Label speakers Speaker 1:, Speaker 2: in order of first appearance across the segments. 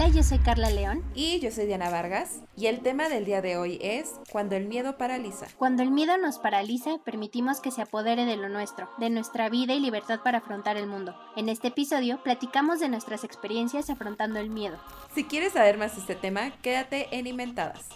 Speaker 1: Hola, yo soy Carla León.
Speaker 2: Y yo soy Diana Vargas. Y el tema del día de hoy es cuando el miedo paraliza.
Speaker 1: Cuando el miedo nos paraliza, permitimos que se apodere de lo nuestro, de nuestra vida y libertad para afrontar el mundo. En este episodio platicamos de nuestras experiencias afrontando el miedo.
Speaker 2: Si quieres saber más de este tema, quédate en Inventadas.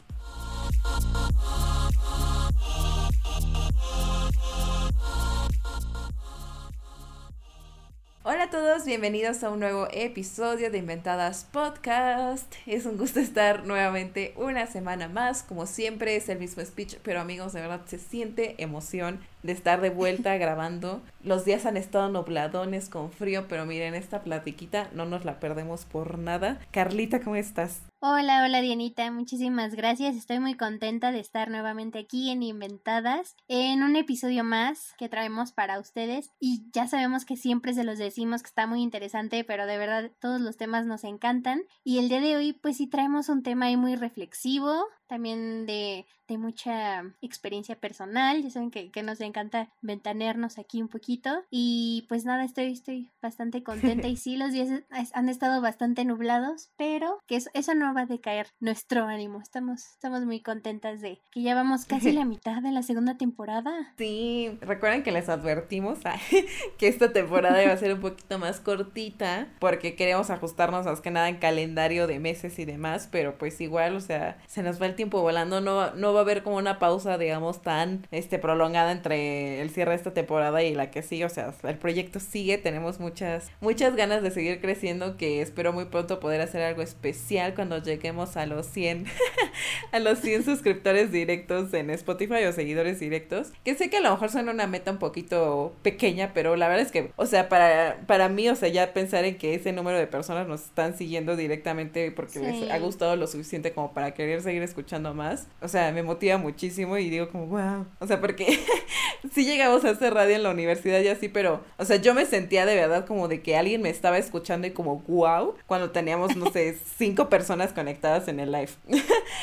Speaker 2: Hola a todos, bienvenidos a un nuevo episodio de Inventadas Podcast. Es un gusto estar nuevamente una semana más. Como siempre es el mismo speech, pero amigos, de verdad se siente emoción de estar de vuelta grabando. Los días han estado nubladones con frío, pero miren, esta platiquita no nos la perdemos por nada. Carlita, ¿cómo estás?
Speaker 1: Hola, hola Dianita, muchísimas gracias. Estoy muy contenta de estar nuevamente aquí en Inventadas, en un episodio más que traemos para ustedes. Y ya sabemos que siempre se los decimos que está muy interesante, pero de verdad todos los temas nos encantan. Y el día de hoy, pues sí traemos un tema ahí muy reflexivo, también de, de mucha experiencia personal. Ya saben que, que, nos encanta ventanearnos aquí un poquito. Y pues nada, estoy, estoy bastante contenta. y sí, los días han estado bastante nublados, pero que eso, eso no va a decaer nuestro ánimo. Estamos, estamos muy contentas de que ya vamos casi la mitad de la segunda temporada.
Speaker 2: Sí, recuerden que les advertimos que esta temporada iba a ser un poquito más cortita porque queremos ajustarnos más que nada en calendario de meses y demás, pero pues igual, o sea, se nos va el tiempo volando, no, no va a haber como una pausa, digamos, tan este, prolongada entre el cierre de esta temporada y la que sigue, o sea, el proyecto sigue, tenemos muchas, muchas ganas de seguir creciendo, que espero muy pronto poder hacer algo especial cuando lleguemos a los 100, a los 100 suscriptores directos en Spotify o seguidores directos, que sé que a lo mejor suena una meta un poquito pequeña, pero la verdad es que, o sea, para, para mí, o sea, ya pensar en que ese número de personas nos están siguiendo directamente porque les ha gustado lo suficiente como para querer seguir escuchando más. O sea, me motiva muchísimo y digo como, wow. O sea, porque sí llegamos a hacer radio en la universidad y así, pero, o sea, yo me sentía de verdad como de que alguien me estaba escuchando y como, wow, cuando teníamos, no sé, cinco personas conectadas en el live.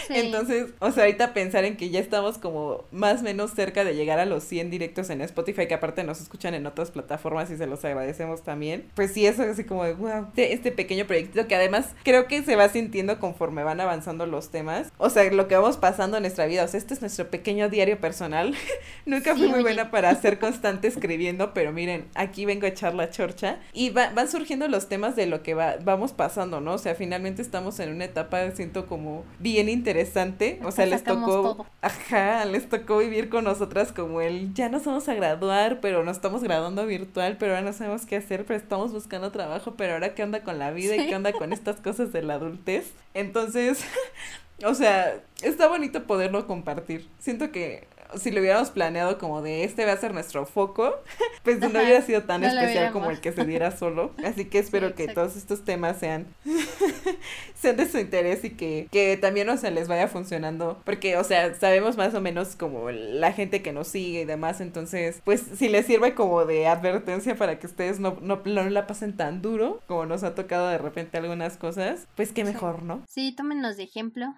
Speaker 2: Entonces, o sea, ahorita pensar en que ya estamos como más o menos cerca de llegar a los 100 directos en Spotify, que aparte nos escuchan en otras plataformas y se los agradecemos también. Pues sí, eso es así como de, wow, este, este pequeño proyectito que además creo que se va sintiendo conforme van avanzando los temas. O sea, lo que vamos pasando en nuestra vida. O sea, este es nuestro pequeño diario personal. Nunca fui muy buena para ser constante escribiendo, pero miren, aquí vengo a echar la chorcha. Y van surgiendo los temas de lo que va, vamos pasando, ¿no? O sea, finalmente estamos en una etapa, siento como bien interesante. O sea, les tocó. Ajá, les tocó vivir con nosotras como el ya nos vamos a graduar, pero nos estamos graduando virtual, pero ahora no sabemos qué hacer, pero estamos buscando trabajo, pero ahora qué onda con la vida y qué onda con estas cosas de la adultez. Entonces, o sea, está bonito poderlo compartir. Siento que si lo hubiéramos planeado como de este va a ser nuestro foco, pues no hubiera sido tan especial como el que se diera solo. Así que espero que todos estos temas sean, sean de su interés y que, que también, o sea, les vaya funcionando. Porque, o sea, sabemos más o menos como la gente que nos sigue y demás. Entonces, pues si les sirve como de advertencia para que ustedes no, no, no la pasen tan duro como nos ha tocado de repente algunas cosas, pues qué mejor, ¿no?
Speaker 1: Sí, tómenos de ejemplo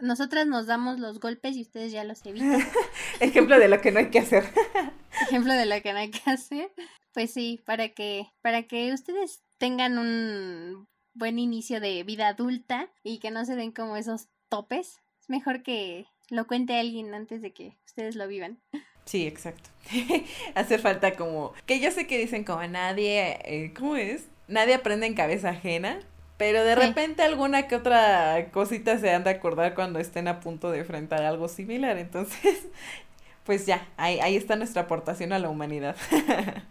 Speaker 1: nosotras nos damos los golpes y ustedes ya los evitan.
Speaker 2: Ejemplo de lo que no hay que hacer.
Speaker 1: Ejemplo de lo que no hay que hacer. Pues sí, para que, para que ustedes tengan un buen inicio de vida adulta y que no se den como esos topes. Es mejor que lo cuente alguien antes de que ustedes lo vivan.
Speaker 2: Sí, exacto. Hace falta como, que yo sé que dicen como nadie, eh, ¿cómo es? Nadie aprende en cabeza ajena, pero de repente alguna que otra cosita se han de acordar cuando estén a punto de enfrentar algo similar. Entonces, pues ya, ahí, ahí está nuestra aportación a la humanidad.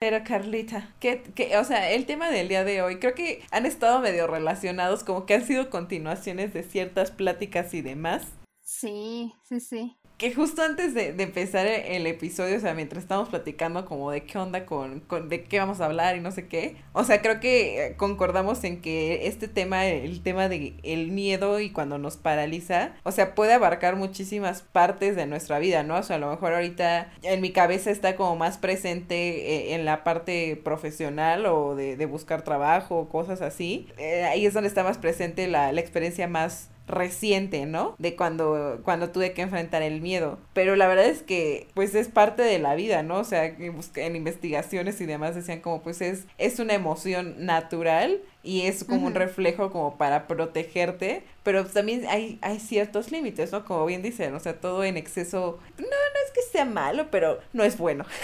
Speaker 2: Pero Carlita, que, que, o sea, el tema del día de hoy, creo que han estado medio relacionados, como que han sido continuaciones de ciertas pláticas y demás.
Speaker 1: Sí, sí, sí
Speaker 2: que justo antes de, empezar el episodio, o sea, mientras estamos platicando como de qué onda con, con, de qué vamos a hablar y no sé qué, o sea, creo que concordamos en que este tema, el tema de el miedo y cuando nos paraliza, o sea, puede abarcar muchísimas partes de nuestra vida, ¿no? O sea, a lo mejor ahorita en mi cabeza está como más presente eh, en la parte profesional o de, buscar trabajo o cosas así. Eh, ahí es donde está más presente la, la experiencia más reciente, ¿no? De cuando, cuando tuve que enfrentar el miedo. Pero la verdad es que, pues es parte de la vida, ¿no? O sea, en investigaciones y demás decían como, pues es, es una emoción natural y es como un reflejo como para protegerte, pero también hay, hay ciertos límites, ¿no? Como bien dicen, o sea, todo en exceso, no, no es que sea malo, pero no es bueno.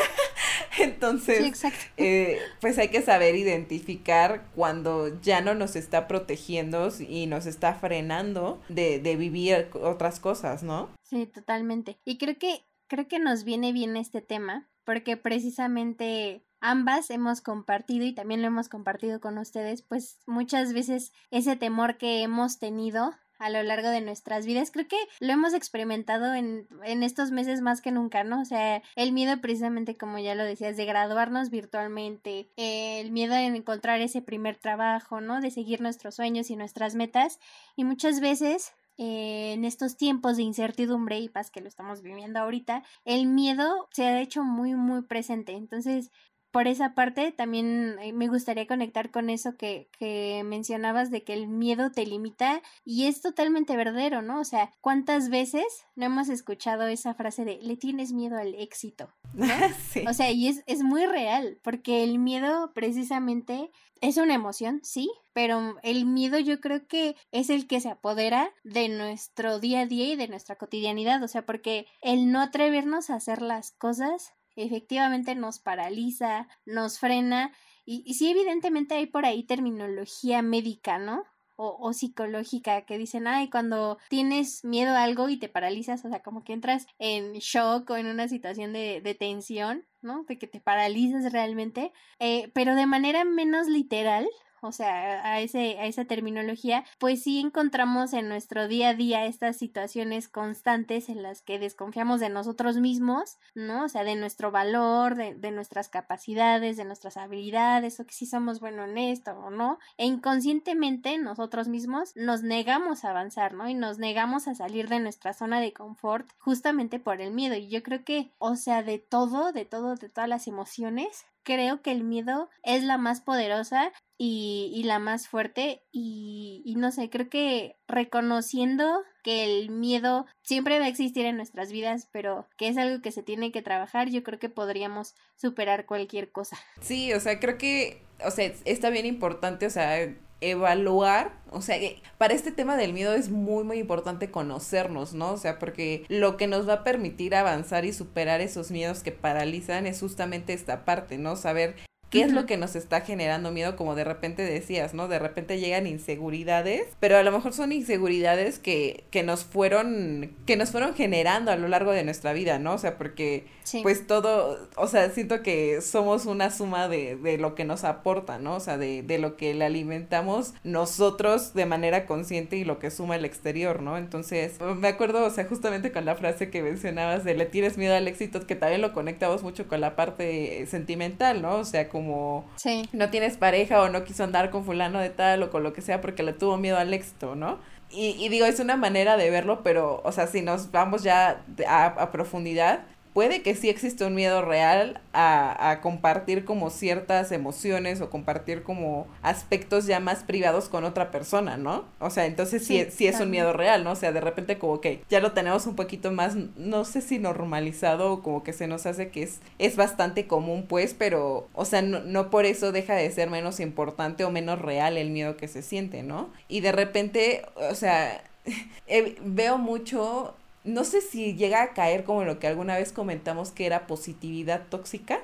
Speaker 2: Entonces, eh, pues hay que saber identificar cuando ya no nos está protegiendo y nos está frenando de, de vivir otras cosas, ¿no?
Speaker 1: Sí, totalmente. Y creo que, creo que nos viene bien este tema, porque precisamente ambas hemos compartido y también lo hemos compartido con ustedes, pues muchas veces ese temor que hemos tenido a lo largo de nuestras vidas. Creo que lo hemos experimentado en, en estos meses más que nunca, ¿no? O sea, el miedo precisamente, como ya lo decías, de graduarnos virtualmente, el miedo de encontrar ese primer trabajo, ¿no? De seguir nuestros sueños y nuestras metas. Y muchas veces eh, en estos tiempos de incertidumbre y paz que lo estamos viviendo ahorita, el miedo se ha hecho muy, muy presente. Entonces, por esa parte también eh, me gustaría conectar con eso que, que, mencionabas de que el miedo te limita y es totalmente verdadero, ¿no? O sea, ¿cuántas veces no hemos escuchado esa frase de le tienes miedo al éxito? sí. O sea, y es, es muy real, porque el miedo precisamente es una emoción, sí, pero el miedo yo creo que es el que se apodera de nuestro día a día y de nuestra cotidianidad, o sea, porque el no atrevernos a hacer las cosas efectivamente nos paraliza, nos frena y, sí evidentemente hay por ahí terminología médica, ¿no? O, o, psicológica que dicen, ay, cuando tienes miedo a algo y te paralizas, o sea, como que entras en shock o en una situación de, de tensión, ¿no? De que te paralizas realmente, eh, pero de manera menos literal, o sea, a, ese, a esa terminología, pues sí encontramos en nuestro día a día estas situaciones constantes en las que desconfiamos de nosotros mismos, ¿no? O sea, de nuestro valor, de, de nuestras capacidades, de nuestras habilidades, o que si somos buenos en esto o no, e inconscientemente nosotros mismos nos negamos a avanzar, ¿no? Y nos negamos a salir de nuestra zona de confort justamente por el miedo. Y yo creo que, o sea, de todo, de todo, de todas las emociones, creo que el miedo es la más poderosa y, y la más fuerte y, y, no sé, creo que reconociendo que el miedo siempre va a existir en nuestras vidas, pero que es algo que se tiene que trabajar, yo creo que podríamos superar cualquier cosa.
Speaker 2: Sí, o sea, creo que, o sea, está bien importante, o sea, evaluar, o sea, para este tema del miedo es muy, muy importante conocernos, ¿no? O sea, porque lo que nos va a permitir avanzar y superar esos miedos que paralizan es justamente esta parte, ¿no? Saber qué es lo que nos está generando miedo, como de repente decías, ¿no? De repente llegan inseguridades, pero a lo mejor son inseguridades que, que nos fueron, que nos fueron generando a lo largo de nuestra vida, ¿no? O sea, porque pues todo, o sea, siento que somos una suma de, de lo que nos aporta, ¿no? O sea, de, de lo que le alimentamos nosotros de manera consciente y lo que suma el exterior, ¿no? Entonces, me acuerdo, o sea, justamente con la frase que mencionabas de le tienes miedo al éxito, que también lo conectamos mucho con la parte sentimental, ¿no? O sea, como no tienes pareja o no quiso andar con fulano de tal o con lo que sea porque le tuvo miedo al éxito, ¿no? Y, y digo, es una manera de verlo, pero, o sea, si nos vamos ya a, a profundidad, puede que sí existe un miedo real a, a, compartir como ciertas emociones o compartir como aspectos ya más privados con otra persona, ¿no? O sea, entonces sí, sí, es un miedo real, ¿no? O sea, de repente como que ya lo tenemos un poquito más, no sé si normalizado o como que se nos hace que es, es bastante común, pues, pero, o sea, no, no por eso deja de ser menos importante o menos real el miedo que se siente, ¿no? Y de repente, o sea, eh, veo mucho no sé si llega a caer como lo que alguna vez comentamos que era positividad tóxica,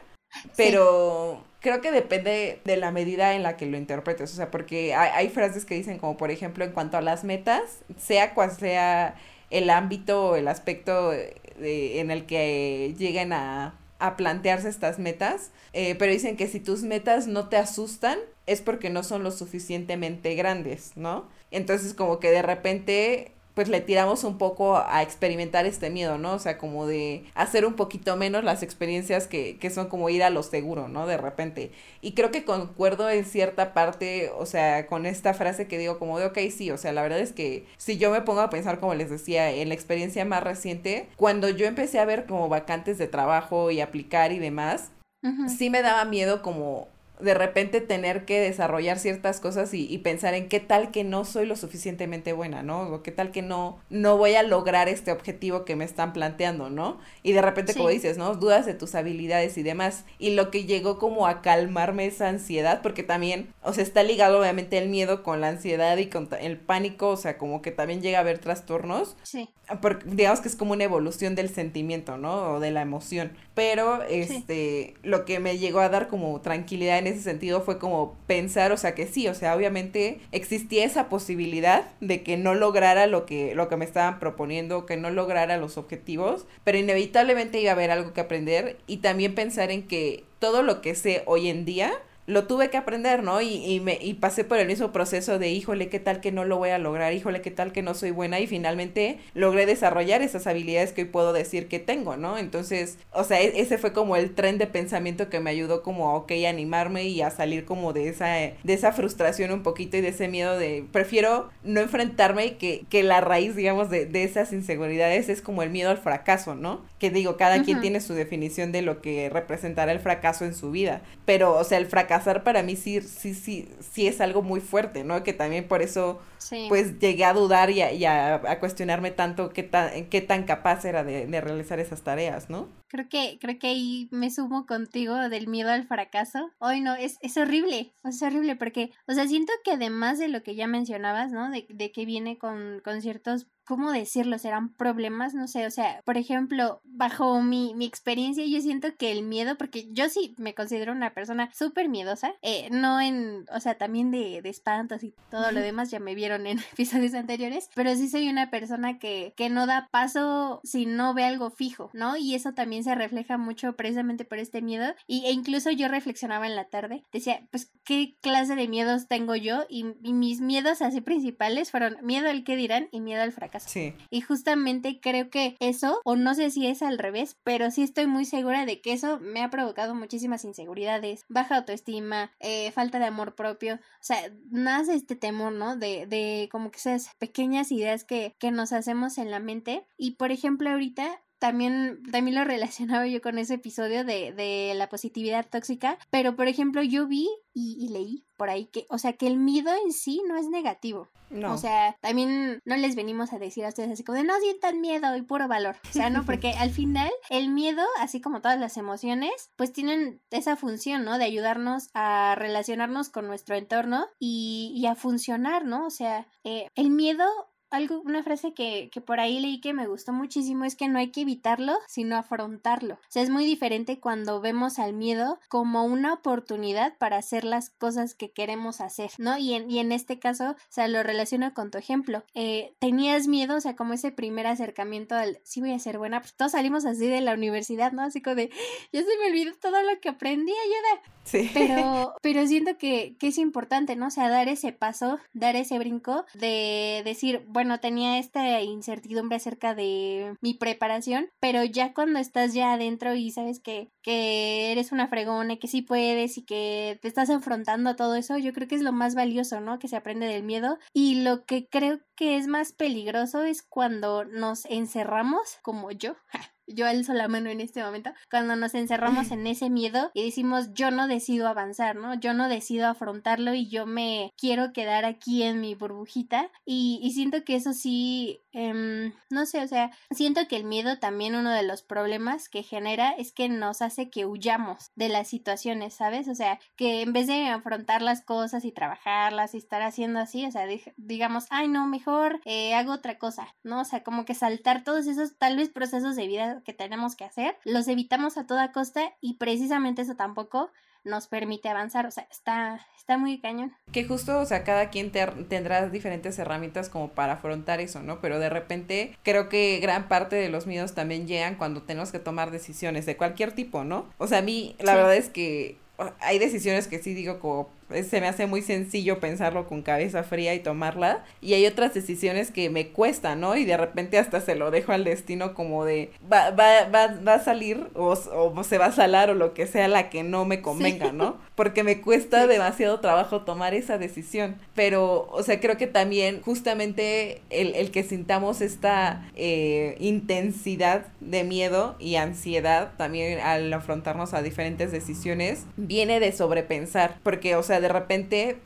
Speaker 2: pero creo que depende de la medida en la que lo interpretes, o sea, porque hay, hay, frases que dicen como por ejemplo en cuanto a las metas, sea cual sea el ámbito o el aspecto de, en el que lleguen a, a plantearse estas metas, eh, pero dicen que si tus metas no te asustan es porque no son lo suficientemente grandes, ¿no? Entonces como que de repente pues le tiramos un poco a experimentar este miedo, ¿no? O sea, como de hacer un poquito menos las experiencias que, que son como ir a lo seguro, ¿no? De repente. Y creo que concuerdo en cierta parte, o sea, con esta frase que digo como de, ok, sí, o sea, la verdad es que si yo me pongo a pensar, como les decía, en la experiencia más reciente, cuando yo empecé a ver como vacantes de trabajo y aplicar y demás, uh -huh. sí me daba miedo como de repente tener que desarrollar ciertas cosas y, pensar en qué tal que no soy lo suficientemente buena, ¿no? O qué tal que no, no voy a lograr este objetivo que me están planteando, ¿no? Y de repente, como dices, ¿no? Dudas de tus habilidades y demás. Y lo que llegó como a calmarme esa ansiedad, porque también, o sea, está ligado obviamente el miedo con la ansiedad y con el pánico, o sea, como que también llega a haber trastornos.
Speaker 1: Sí.
Speaker 2: Porque digamos que es como una evolución del sentimiento, ¿no? O de la emoción. Pero, este, lo que me llegó a dar como tranquilidad en ese sentido fue como pensar, o sea, que sí, o sea, obviamente existía esa posibilidad de que no lograra lo que, lo que me estaban proponiendo, que no lograra los objetivos, pero inevitablemente iba a haber algo que aprender y también pensar en que todo lo que sé hoy en día, lo tuve que aprender, ¿no? Y, y, me, y pasé por el mismo proceso de, híjole, qué tal que no lo voy a lograr, híjole, qué tal que no soy buena y finalmente logré desarrollar esas habilidades que hoy puedo decir que tengo, ¿no? Entonces, o sea, e, ese fue como el tren de pensamiento que me ayudó como, ok, a animarme y a salir como de esa, de esa frustración un poquito y de ese miedo de, prefiero no enfrentarme y que, que la raíz, digamos, de, de esas inseguridades es como el miedo al fracaso, ¿no? Que digo, cada quien tiene su definición de lo que representará el fracaso en su vida, pero, o sea, el fracaso para mí sí, sí, sí, sí es algo muy fuerte, ¿no? Que también por eso, pues, llegué a dudar y a, a, cuestionarme tanto qué tan, qué tan capaz era de, de realizar esas tareas, ¿no?
Speaker 1: Creo que, creo que ahí me sumo contigo del miedo al fracaso. Hoy no, es, es horrible, es horrible porque, o sea, siento que además de lo que ya mencionabas, ¿no? De, de que viene con, con ciertos ¿cómo decirlo? ¿Serán problemas? No sé, o sea, por ejemplo, bajo mi, mi experiencia, yo siento que el miedo, porque yo sí me considero una persona súper miedosa, eh, no en, o sea, también de, de espantos y todo lo demás, ya me vieron en episodios anteriores, pero sí soy una persona que, que no da paso si no ve algo fijo, ¿no? Y eso también se refleja mucho precisamente por este miedo. Y, e incluso yo reflexionaba en la tarde, decía, pues, ¿qué clase de miedos tengo yo? Y, mis miedos así principales fueron miedo al que dirán y miedo al fracaso.
Speaker 2: Sí.
Speaker 1: Y justamente creo que eso, o no sé si es al revés, pero sí estoy muy segura de que eso me ha provocado muchísimas inseguridades, baja autoestima, eh, falta de amor propio. O sea, nace este temor, ¿no? De, de como que esas pequeñas ideas que, que nos hacemos en la mente. Y por ejemplo, ahorita también, también lo relacionaba yo con ese episodio de, de la positividad tóxica, pero por ejemplo yo vi y, leí por ahí que, o sea, que el miedo en sí no es negativo. No. O sea, también no les venimos a decir a ustedes así como de no sientan miedo y puro valor. O sea, no, porque al final el miedo, así como todas las emociones, pues tienen esa función, ¿no? De ayudarnos a relacionarnos con nuestro entorno y, y a funcionar, ¿no? O sea, eh, el miedo algo, una frase que, que por ahí leí que me gustó muchísimo es que no hay que evitarlo, sino afrontarlo. O sea, es muy diferente cuando vemos al miedo como una oportunidad para hacer las cosas que queremos hacer, ¿no? Y en, y en este caso, o sea, lo relaciono con tu ejemplo. Eh, tenías miedo, o sea, como ese primer acercamiento al, sí voy a ser buena, pues todos salimos así de la universidad, ¿no? Así como de, ya se me olvidó todo lo que aprendí, ayuda.
Speaker 2: Sí.
Speaker 1: Pero, pero siento que, que es importante, ¿no? O sea, dar ese paso, dar ese brinco de decir, bueno, no tenía esta incertidumbre acerca de mi preparación, pero ya cuando estás ya adentro y sabes que, que eres una fregona, que sí puedes y que te estás enfrentando a todo eso, yo creo que es lo más valioso, ¿no? Que se aprende del miedo. Y lo que creo que es más peligroso es cuando nos encerramos, como yo, yo alzo la mano en este momento, cuando nos encerramos en ese miedo y decimos yo no decido avanzar, ¿no? Yo no decido afrontarlo y yo me quiero quedar aquí en mi burbujita y, y siento que eso sí, eh, no sé, o sea, siento que el miedo también uno de los problemas que genera es que nos hace que huyamos de las situaciones, ¿sabes? O sea, que en vez de afrontar las cosas y trabajarlas y estar haciendo así, o sea, digamos, ay no, mejor eh, hago otra cosa, ¿no? O sea, como que saltar todos esos tal vez procesos de vida que tenemos que hacer, los evitamos a toda costa y precisamente eso tampoco nos permite avanzar, o sea, está, está muy cañón.
Speaker 2: Que justo, o sea, cada quien tendrá diferentes herramientas como para afrontar eso, ¿no? Pero de repente creo que gran parte de los miedos también llegan cuando tenemos que tomar decisiones de cualquier tipo, ¿no? O sea, a mí la verdad es que hay decisiones que sí digo como se me hace muy sencillo pensarlo con cabeza fría y tomarla. Y hay otras decisiones que me cuestan, ¿no? Y de repente hasta se lo dejo al destino como de va, va, va, va a salir o, o, se va a salar o lo que sea la que no me convenga, ¿no? Porque me cuesta demasiado trabajo tomar esa decisión. Pero, o sea, creo que también justamente el, el que sintamos esta eh, intensidad de miedo y ansiedad también al afrontarnos a diferentes decisiones viene de sobrepensar, porque, o sea, de repente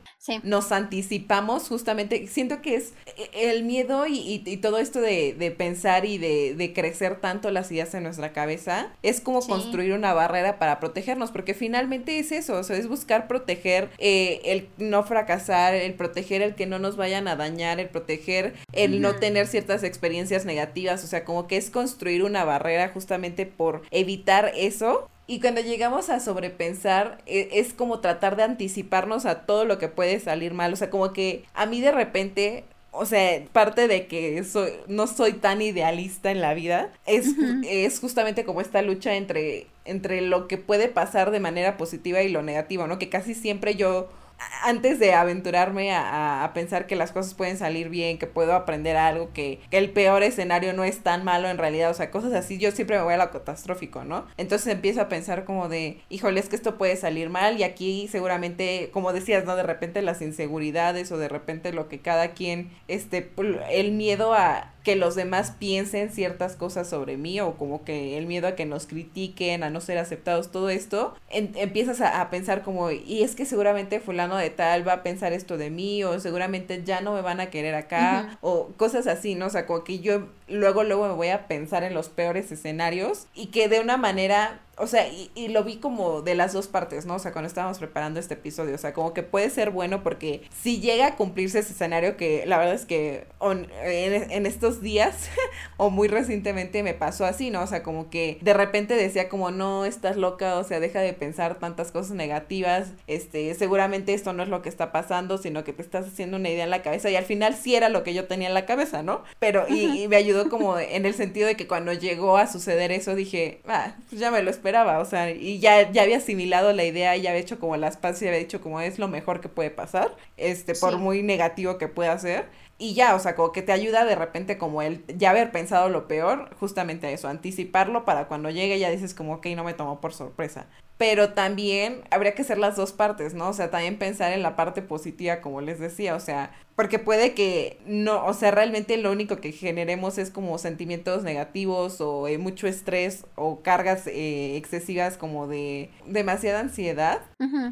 Speaker 2: nos anticipamos justamente, siento que es e, el miedo y, todo esto de, pensar y de, crecer tanto las ideas en nuestra cabeza, es como construir una barrera para protegernos, porque finalmente es eso, o sea, es buscar proteger eh, el no fracasar, el proteger el que no nos vayan a dañar, el proteger el no tener ciertas experiencias negativas, o sea, como que es construir una barrera justamente por evitar eso y cuando llegamos a sobrepensar, e, es, como tratar de anticiparnos a todo lo que puede salir mal. O sea, como que a mí de repente o sea, parte de que soy, no soy tan idealista en la vida es, es justamente como esta lucha entre, entre lo que puede pasar de manera positiva y lo negativo, ¿no? Que casi siempre yo antes de aventurarme a, pensar que las cosas pueden salir bien, que puedo aprender algo, que, el peor escenario no es tan malo en realidad, o sea, cosas así, yo siempre me voy a lo catastrófico, ¿no? Entonces empiezo a pensar como de, híjole, es que esto puede salir mal y aquí seguramente, como decías, ¿no? De repente las inseguridades o de repente lo que cada quien, este, el miedo a que los demás piensen ciertas cosas sobre mí o como que el miedo a que nos critiquen, a no ser aceptados, todo esto, empiezas a, pensar como, y es que seguramente fulano de tal va a pensar esto de mí o seguramente ya no me van a querer acá o cosas así, ¿no? O sea, como que yo luego, luego me voy a pensar en los peores escenarios y que de una manera o sea, y, y, lo vi como de las dos partes, ¿no? O sea, cuando estábamos preparando este episodio, o sea, como que puede ser bueno porque si llega a cumplirse ese escenario que la verdad es que en, estos días o muy recientemente me pasó así, ¿no? O sea, como que de repente decía como, no, estás loca, o sea, deja de pensar tantas cosas negativas, este, seguramente esto no es lo que está pasando, sino que te estás haciendo una idea en la cabeza y al final sí era lo que yo tenía en la cabeza, ¿no? Pero, y, y me ayudó como en el sentido de que cuando llegó a suceder eso dije, ah, pues ya me lo esperaba o sea, y ya, ya había asimilado la idea, ya había hecho como las paces y había dicho como es lo mejor que puede pasar, este, por muy negativo que pueda ser. Y ya, o sea, como que te ayuda de repente como el ya haber pensado lo peor, justamente a eso, anticiparlo para cuando llegue ya dices como, ok, no me tomó por sorpresa pero también habría que hacer las dos partes, ¿no? O sea, también pensar en la parte positiva, como les decía, o sea, porque puede que no, o sea, realmente lo único que generemos es como sentimientos negativos o eh, mucho estrés o cargas eh, excesivas como de demasiada ansiedad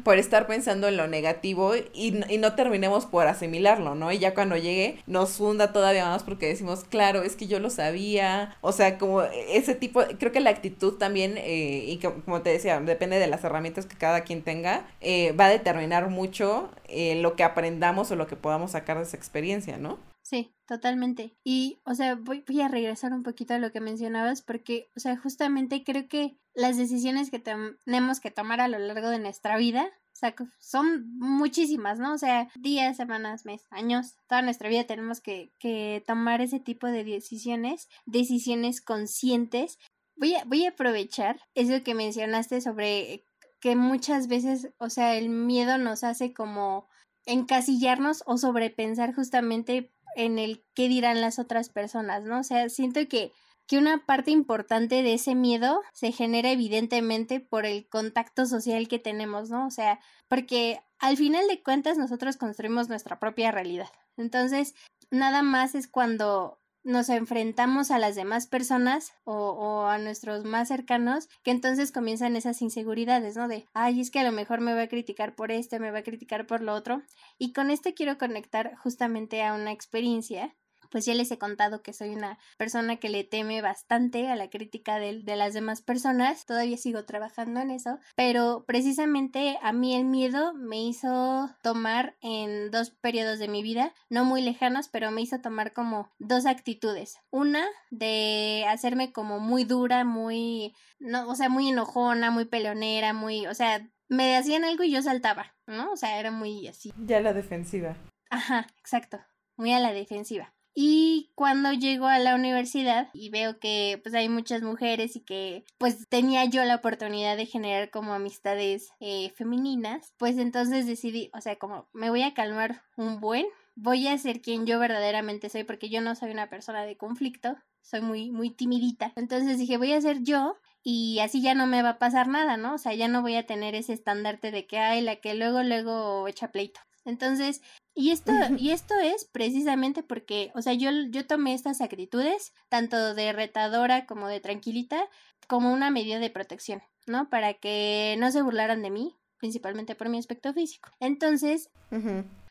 Speaker 2: por estar pensando en lo negativo y, y, no terminemos por asimilarlo, ¿no? Y ya cuando llegue nos funda todavía más porque decimos, claro, es que yo lo sabía, o sea, como ese tipo, creo que la actitud también, eh, y como te decía, depende de las herramientas que cada quien tenga, eh, va a determinar mucho eh, lo que aprendamos o lo que podamos sacar de esa experiencia, ¿no?
Speaker 1: Sí, totalmente. Y, o sea, voy, a regresar un poquito a lo que mencionabas porque, o sea, justamente creo que las decisiones que tenemos que tomar a lo largo de nuestra vida, o sea, son muchísimas, ¿no? O sea, días, semanas, meses, años, toda nuestra vida tenemos que, que tomar ese tipo de decisiones, decisiones conscientes voy a, voy a aprovechar eso que mencionaste sobre que muchas veces, o sea, el miedo nos hace como encasillarnos o sobrepensar justamente en el qué dirán las otras personas, ¿no? O sea, siento que, que una parte importante de ese miedo se genera evidentemente por el contacto social que tenemos, ¿no? O sea, porque al final de cuentas nosotros construimos nuestra propia realidad. Entonces, nada más es cuando nos enfrentamos a las demás personas o, o, a nuestros más cercanos, que entonces comienzan esas inseguridades, ¿no? De, ay, es que a lo mejor me va a criticar por esto, me va a criticar por lo otro. Y con esto quiero conectar justamente a una experiencia pues ya les he contado que soy una persona que le teme bastante a la crítica de, de, las demás personas, todavía sigo trabajando en eso, pero precisamente a mí el miedo me hizo tomar en dos periodos de mi vida, no muy lejanos, pero me hizo tomar como dos actitudes. Una de hacerme como muy dura, muy, no, o sea, muy enojona, muy peleonera, muy, o sea, me hacían algo y yo saltaba, ¿no? O sea, era muy así.
Speaker 2: Ya la defensiva.
Speaker 1: Ajá, exacto, muy a la defensiva. Y cuando llego a la universidad y veo que pues hay muchas mujeres y que pues tenía yo la oportunidad de generar como amistades eh, femeninas, pues entonces decidí, o sea, como me voy a calmar un buen, voy a ser quien yo verdaderamente soy porque yo no soy una persona de conflicto, soy muy, muy timidita. Entonces dije, voy a ser yo y así ya no me va a pasar nada, ¿no? O sea, ya no voy a tener ese estandarte de que hay la que luego, luego echa pleito. Entonces, y esto, y esto es precisamente porque, o sea, yo, yo tomé estas actitudes, tanto de retadora como de tranquilita, como una medida de protección, ¿no? Para que no se burlaran de mí, principalmente por mi aspecto físico. Entonces,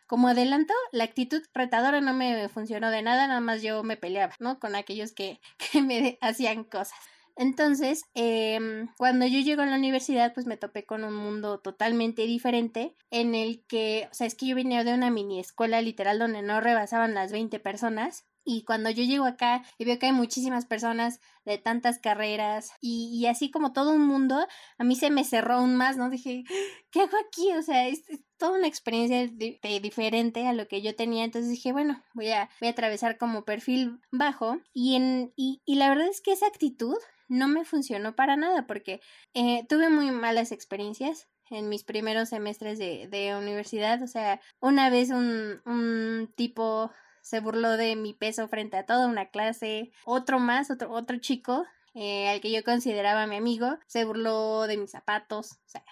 Speaker 1: como adelanto, la actitud retadora no me funcionó de nada, nada más yo me peleaba, ¿no? Con aquellos que, que me hacían cosas. Entonces, em, cuando yo llego a la universidad, pues me topé con un mundo totalmente diferente en el que, o sea, es que yo venía de una mini escuela literal donde no rebasaban las 20 personas. Y cuando yo llego acá y veo que hay muchísimas personas de tantas carreras y, así como todo un mundo, a mí se me cerró aún más, ¿no? Dije, ¿qué hago aquí? O sea, es, toda una experiencia diferente a lo que yo tenía. Entonces dije, bueno, voy a, voy a atravesar como perfil bajo. Y, en, y, y la verdad es que esa actitud no me funcionó para nada porque eh, tuve muy malas experiencias en mis primeros semestres de, de universidad. O sea, una vez un, un tipo se burló de mi peso frente a toda una clase. Otro más, otro, otro chico, eh, al que yo consideraba mi amigo, se burló de mis zapatos. O sea,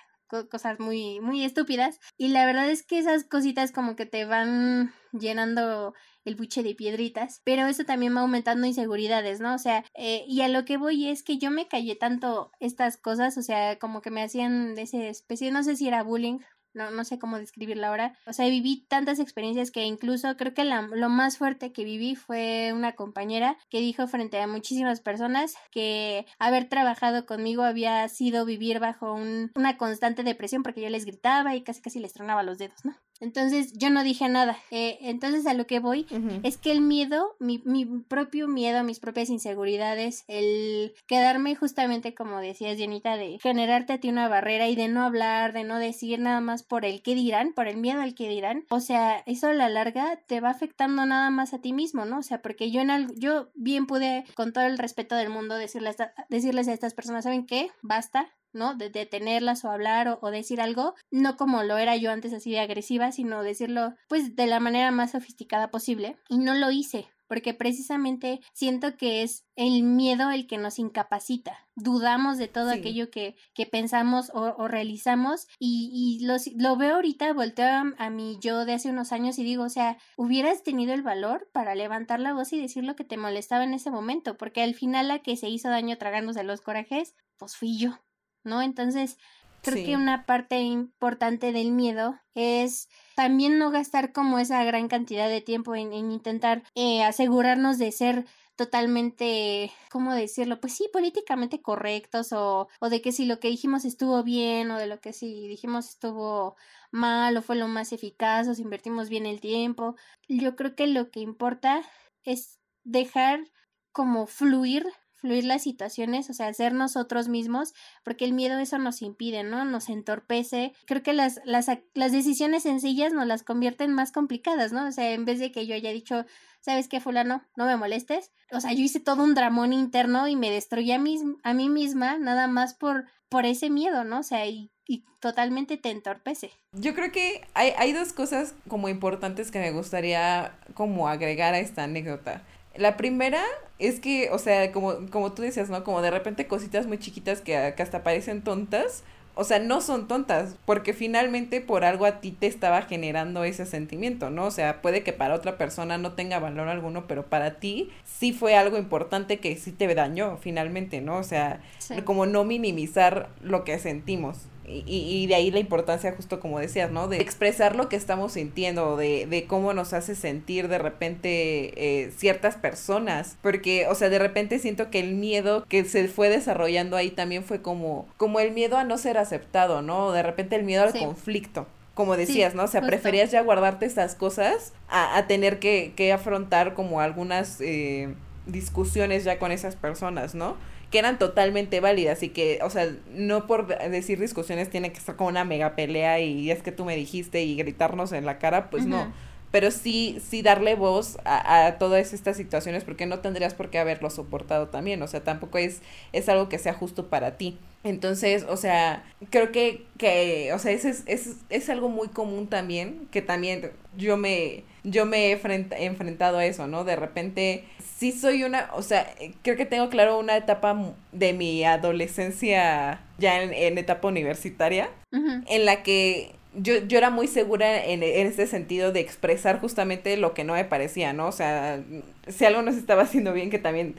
Speaker 1: cosas muy, muy estúpidas. Y la verdad es que esas cositas como que te van llenando el buche de piedritas, pero eso también va aumentando inseguridades, ¿no? O sea, eh, y a lo que voy es que yo me callé tanto estas cosas, o sea, como que me hacían de esa especie, no sé si era bullying no, no sé cómo describirla ahora. O sea, viví tantas experiencias que incluso creo que la, lo más fuerte que viví fue una compañera que dijo frente a muchísimas personas que haber trabajado conmigo había sido vivir bajo un, una constante depresión porque yo les gritaba y casi casi les tronaba los dedos, ¿no? Entonces yo no dije nada. Eh, entonces a lo que voy es que el miedo, mi, mi propio miedo, mis propias inseguridades, el quedarme justamente como decías Jenita, de generarte a ti una barrera y de no hablar, de no decir nada más por el que dirán, por el miedo al que dirán. O sea, eso a la larga te va afectando nada más a ti mismo, ¿no? O sea, porque yo en algo, yo bien pude con todo el respeto del mundo decirles, decirles a estas personas, ¿saben qué? Basta, ¿no? De detenerlas o hablar o, decir algo, no como lo era yo antes así de agresiva, sino decirlo pues de la manera más sofisticada posible. Y no lo hice, porque precisamente siento que es el miedo el que nos incapacita. Dudamos de todo aquello que, que pensamos o, realizamos y, y lo veo ahorita, volteo a, a, mi yo de hace unos años y digo, o sea, hubieras tenido el valor para levantar la voz y decir lo que te molestaba en ese momento, porque al final la que se hizo daño tragándose los corajes, pues fui yo. ¿No? Entonces, creo que una parte importante del miedo es también no gastar como esa gran cantidad de tiempo en, intentar eh, asegurarnos de ser totalmente, ¿cómo decirlo? Pues sí, políticamente correctos o, o de que si lo que dijimos estuvo bien o de lo que si dijimos estuvo mal o fue lo más eficaz o si invertimos bien el tiempo. Yo creo que lo que importa es dejar como fluir fluir las situaciones, o sea, ser nosotros mismos, porque el miedo eso nos impide, ¿no? Nos entorpece. Creo que las, las, las decisiones sencillas nos las convierten más complicadas, ¿no? O sea, en vez de que yo haya dicho, ¿sabes qué, fulano? No me molestes. O sea, yo hice todo un dramón interno y me destruí a mí, a mí misma, nada más por, por ese miedo, ¿no? O sea, y, y totalmente te entorpece.
Speaker 2: Yo creo que hay, hay dos cosas como importantes que me gustaría como agregar a esta anécdota. La primera es que, o sea, como, como tú decías, ¿no? Como de repente cositas muy chiquitas que, que hasta parecen tontas, o sea, no son tontas, porque finalmente por algo a ti te estaba generando ese sentimiento, ¿no? O sea, puede que para otra persona no tenga valor alguno, pero para ti sí fue algo importante que sí te dañó finalmente, ¿no? O sea, como no minimizar lo que sentimos. Y, y, de ahí la importancia, justo como decías, ¿no? De expresar lo que estamos sintiendo, de, de cómo nos hace sentir de repente eh, ciertas personas. Porque, o sea, de repente siento que el miedo que se fue desarrollando ahí también fue como, como el miedo a no ser aceptado, ¿no? De repente el miedo al conflicto como decías, ¿no? O sea, preferías ya guardarte estas cosas a, a tener que, que, afrontar como algunas eh, discusiones ya con esas personas, ¿no? Que eran totalmente válidas y que, o sea, no por decir discusiones tiene que estar como una mega pelea y es que tú me dijiste y gritarnos en la cara, pues no. Pero sí, sí darle voz a, a, todas estas situaciones porque no tendrías por qué haberlo soportado también, o sea, tampoco es, es algo que sea justo para ti. Entonces, o sea, creo que, que o sea, es, es, es algo muy común también, que también yo me, yo me he enfrentado a eso, ¿no? De repente, sí soy una, o sea, creo que tengo claro una etapa de mi adolescencia ya en, etapa universitaria, en la que yo, yo era muy segura en, en este sentido de expresar justamente lo que no me parecía, ¿no? O sea, si algo no se estaba haciendo bien, que también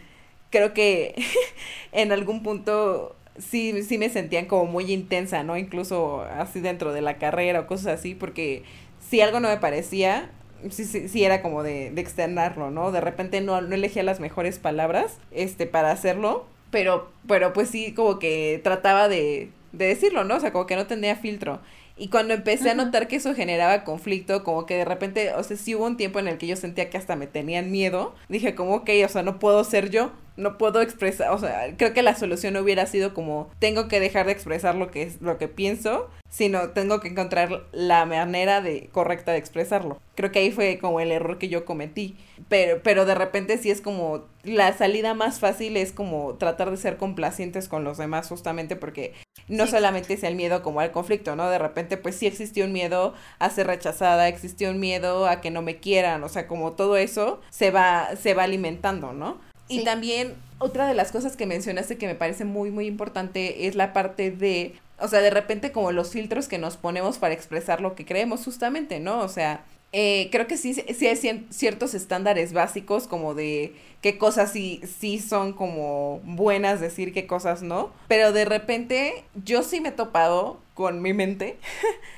Speaker 2: creo que en algún punto sí, sí me sentían como muy intensa, ¿no? Incluso así dentro de la carrera o cosas así, porque si algo no me parecía, sí, sí, sí era como de, de externarlo, ¿no? De repente no, no elegía las mejores palabras, este, para hacerlo, pero, pero pues sí, como que trataba de, de decirlo, ¿no? O sea, como que no tenía filtro. Y cuando empecé a notar que eso generaba conflicto, como que de repente, o sea, sí hubo un tiempo en el que yo sentía que hasta me tenían miedo, dije como, ok, o sea, no puedo ser yo, no puedo expresar, o sea, creo que la solución no hubiera sido como, tengo que dejar de expresar lo que es, lo que pienso, sino tengo que encontrar la manera de, correcta de expresarlo. Creo que ahí fue como el error que yo cometí. Pero, pero de repente sí es como, la salida más fácil es como tratar de ser complacientes con los demás, justamente porque no solamente es el miedo como al conflicto, ¿no? De repente pues sí existió un miedo a ser rechazada, existió un miedo a que no me quieran, o sea, como todo eso se va, se va alimentando, ¿no? Y también otra de las cosas que mencionaste que me parece muy, muy importante es la parte de, o sea, de repente como los filtros que nos ponemos para expresar lo que creemos justamente, ¿no? O sea, eh, creo que sí, sí hay ciertos estándares básicos como de qué cosas sí, sí son como buenas decir, qué cosas no. Pero de repente yo sí me he topado con mi mente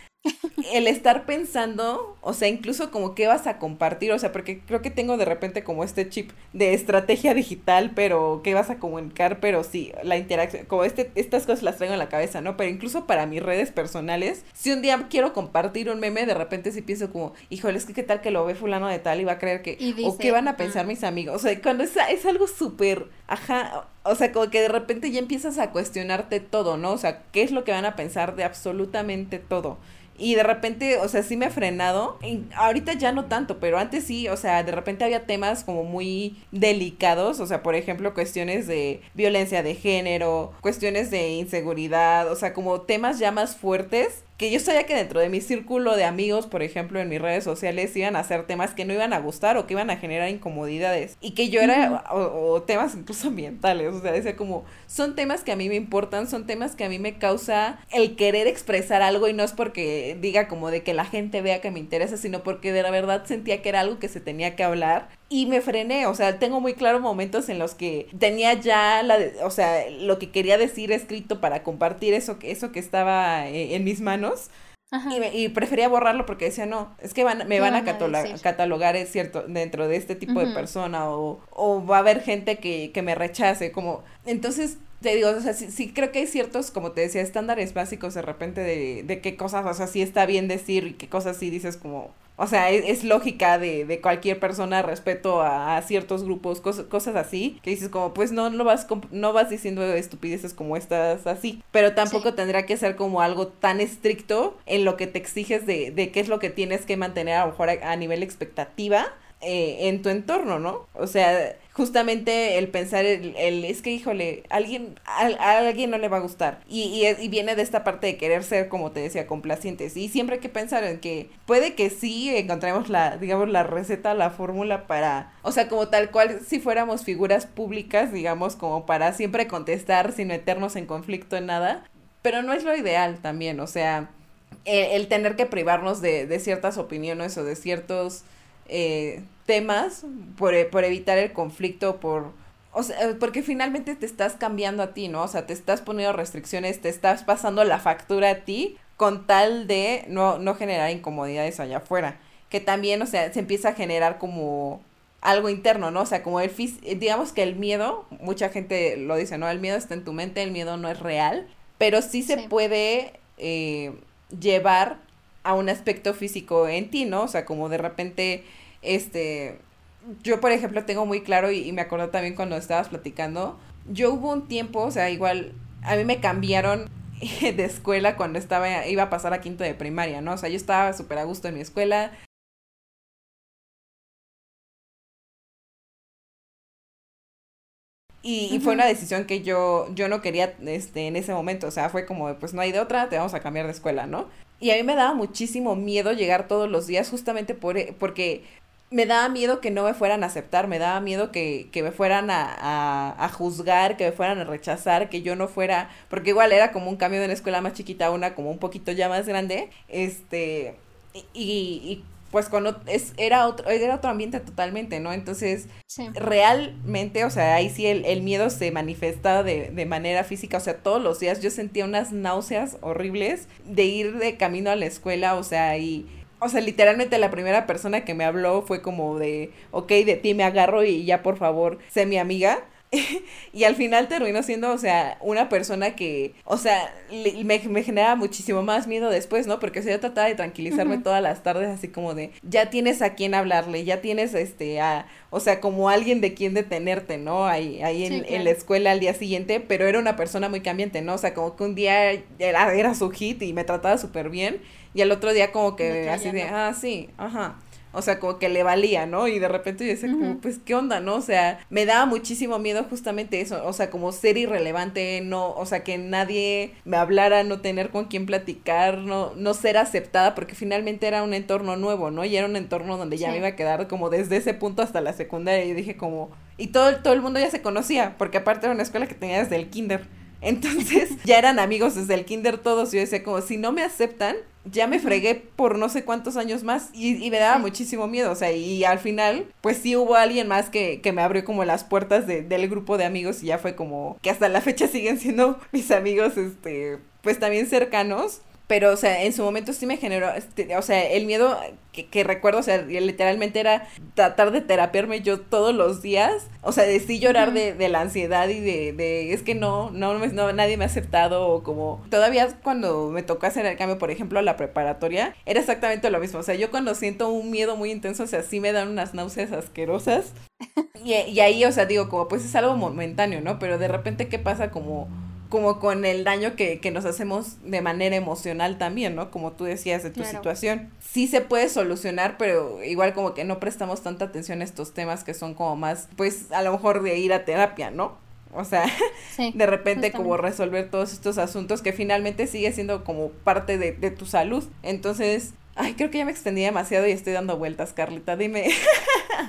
Speaker 2: el estar pensando, o sea, incluso como qué vas a compartir, o sea, porque creo que tengo de repente como este chip de estrategia digital, pero qué vas a comunicar, pero sí, la interacción, como este, estas cosas las traigo en la cabeza, ¿no? Pero incluso para mis redes personales, si un día quiero compartir un meme, de repente sí pienso como, híjole, es que qué tal que lo ve fulano de tal y va a creer que, o qué van a pensar mis amigos, o sea, cuando es, es algo súper, ajá, o sea, como que de repente ya empiezas a cuestionarte todo, ¿no? O sea, ¿qué es lo que van a pensar de absolutamente todo? Y de repente, o sea, sí me ha frenado. ahorita ya no tanto, pero antes sí, o sea, de repente había temas como muy delicados, o sea, por ejemplo, cuestiones de violencia de género, cuestiones de inseguridad, o sea, como temas ya más fuertes que yo sabía que dentro de mi círculo de amigos, por ejemplo, en mis redes sociales, iban a hacer temas que no iban a gustar o que iban a generar incomodidades. Y que yo era, o, temas incluso ambientales, o sea, decía como, son temas que a mí me importan, son temas que a mí me causa el querer expresar algo y no es porque diga como de que la gente vea que me interesa, sino porque de la verdad sentía que era algo que se tenía que hablar y me frené, o sea, tengo muy claros momentos en los que tenía ya la, o sea, lo que quería decir escrito para compartir eso, eso que estaba eh, en mis manos. Y, prefería borrarlo porque decía, no, es que van, me van a, catalogar, es cierto, dentro de este tipo de persona o, o, va a haber gente que, que me rechace, como, entonces, te digo, o sea, sí, sí, creo que hay ciertos, como te decía, estándares básicos de repente de, de qué cosas, o sea, sí está bien decir y qué cosas sí dices como, o sea, es, lógica de, de, cualquier persona respecto a, ciertos grupos, cosas así, que dices como, pues no, no, vas, no vas diciendo estupideces como estas así, pero tampoco tendrá que ser como algo tan estricto en lo que te exiges de, de qué es lo que tienes que mantener a lo mejor a nivel expectativa eh, en tu entorno, ¿no? O sea, justamente el pensar, el, es que, híjole, alguien, a, alguien no le va a gustar. Y, y, viene de esta parte de querer ser, como te decía, complacientes. Y siempre hay que pensar en que puede que sí encontremos la, digamos, la receta, la fórmula para, o sea, como tal cual, si fuéramos figuras públicas, digamos, como para siempre contestar sin meternos en conflicto en nada. Pero no es lo ideal también, o sea, el, tener que privarnos de, de ciertas opiniones o de ciertos eh, temas por, por, evitar el conflicto, por... O sea, porque finalmente te estás cambiando a ti, ¿no? O sea, te estás poniendo restricciones, te estás pasando la factura a ti con tal de no, no generar incomodidades allá afuera. Que también, o sea, se empieza a generar como algo interno, ¿no? O sea, como el digamos que el miedo, mucha gente lo dice, ¿no? El miedo está en tu mente, el miedo no es real, pero sí se puede eh, llevar a un aspecto físico en ti, ¿no? O sea, como de repente, este, yo por ejemplo tengo muy claro y, me acuerdo también cuando estabas platicando, yo hubo un tiempo, o sea, igual a mí me cambiaron de escuela cuando estaba, iba a pasar a quinto de primaria, ¿no? O sea, yo estaba súper a gusto en mi escuela, Y, fue una decisión que yo, yo no quería este, en ese momento, o sea, fue como, pues no hay de otra, te vamos a cambiar de escuela, ¿no? Y a mí me daba muchísimo miedo llegar todos los días justamente por, e, porque me daba miedo que no me fueran a aceptar, me daba miedo que, que me fueran a, a, a, juzgar, que me fueran a rechazar, que yo no fuera, porque igual era como un cambio de una escuela más chiquita a una como un poquito ya más grande, este, y, y pues cuando es, era, otro, era otro ambiente totalmente, ¿no? Entonces, realmente, o sea, ahí sí el, el miedo se manifestaba de, de, manera física, o sea, todos los días yo sentía unas náuseas horribles de ir de camino a la escuela, o sea, y... O sea, literalmente la primera persona que me habló fue como de, ok, de ti me agarro y ya por favor, sé mi amiga. y al final terminó siendo, o sea, una persona que, o sea, me, me genera muchísimo más miedo después, ¿no? Porque o sea, yo trataba de tranquilizarme todas las tardes así como de, ya tienes a quien hablarle, ya tienes, este, a, o sea, como alguien de quien detenerte, ¿no? Ahí, ahí en, la escuela al día siguiente, pero era una persona muy cambiante, ¿no? O sea, como que un día era, era su hit y me trataba súper bien, y al otro día como que así de, ah, sí, ajá. O sea, como que le valía, ¿no? Y de repente yo decía como, pues, ¿qué onda, no? O sea, me daba muchísimo miedo justamente eso, o sea, como ser irrelevante, no, o sea, que nadie me hablara, no tener con quién platicar, no, no ser aceptada, porque finalmente era un entorno nuevo, ¿no? Y era un entorno donde ya me iba a quedar como desde ese punto hasta la secundaria y dije como, y todo, todo el mundo ya se conocía, porque aparte era una escuela que tenía desde el kinder. Entonces ya eran amigos desde el kinder todos. Y yo decía como, si no me aceptan, ya me fregué por no sé cuántos años más y, me daba muchísimo miedo, o sea, y al final, pues sí hubo alguien más que, que me abrió como las puertas de, del grupo de amigos y ya fue como que hasta la fecha siguen siendo mis amigos, este, pues también cercanos. Pero, o sea, en su momento sí me generó, este, o sea, el miedo que, que, recuerdo, o sea, literalmente era tratar de terapiarme yo todos los días, o sea, de sí llorar de, de, la ansiedad y de, de es que no, no, no, nadie me ha aceptado, o como, todavía cuando me tocó hacer el cambio, por ejemplo, a la preparatoria, era exactamente lo mismo, o sea, yo cuando siento un miedo muy intenso, o sea, sí me dan unas náuseas asquerosas, y, y ahí, o sea, digo, como, pues es algo momentáneo, ¿no? Pero de repente, ¿qué pasa como como con el daño que, que, nos hacemos de manera emocional también, ¿no? Como tú decías de tu situación. Sí se puede solucionar, pero igual como que no prestamos tanta atención a estos temas que son como más, pues a lo mejor de ir a terapia, ¿no? O sea, de repente como resolver todos estos asuntos que finalmente sigue siendo como parte de, de tu salud. Entonces, Ay, creo que ya me extendí demasiado y estoy dando vueltas, Carlita. Dime.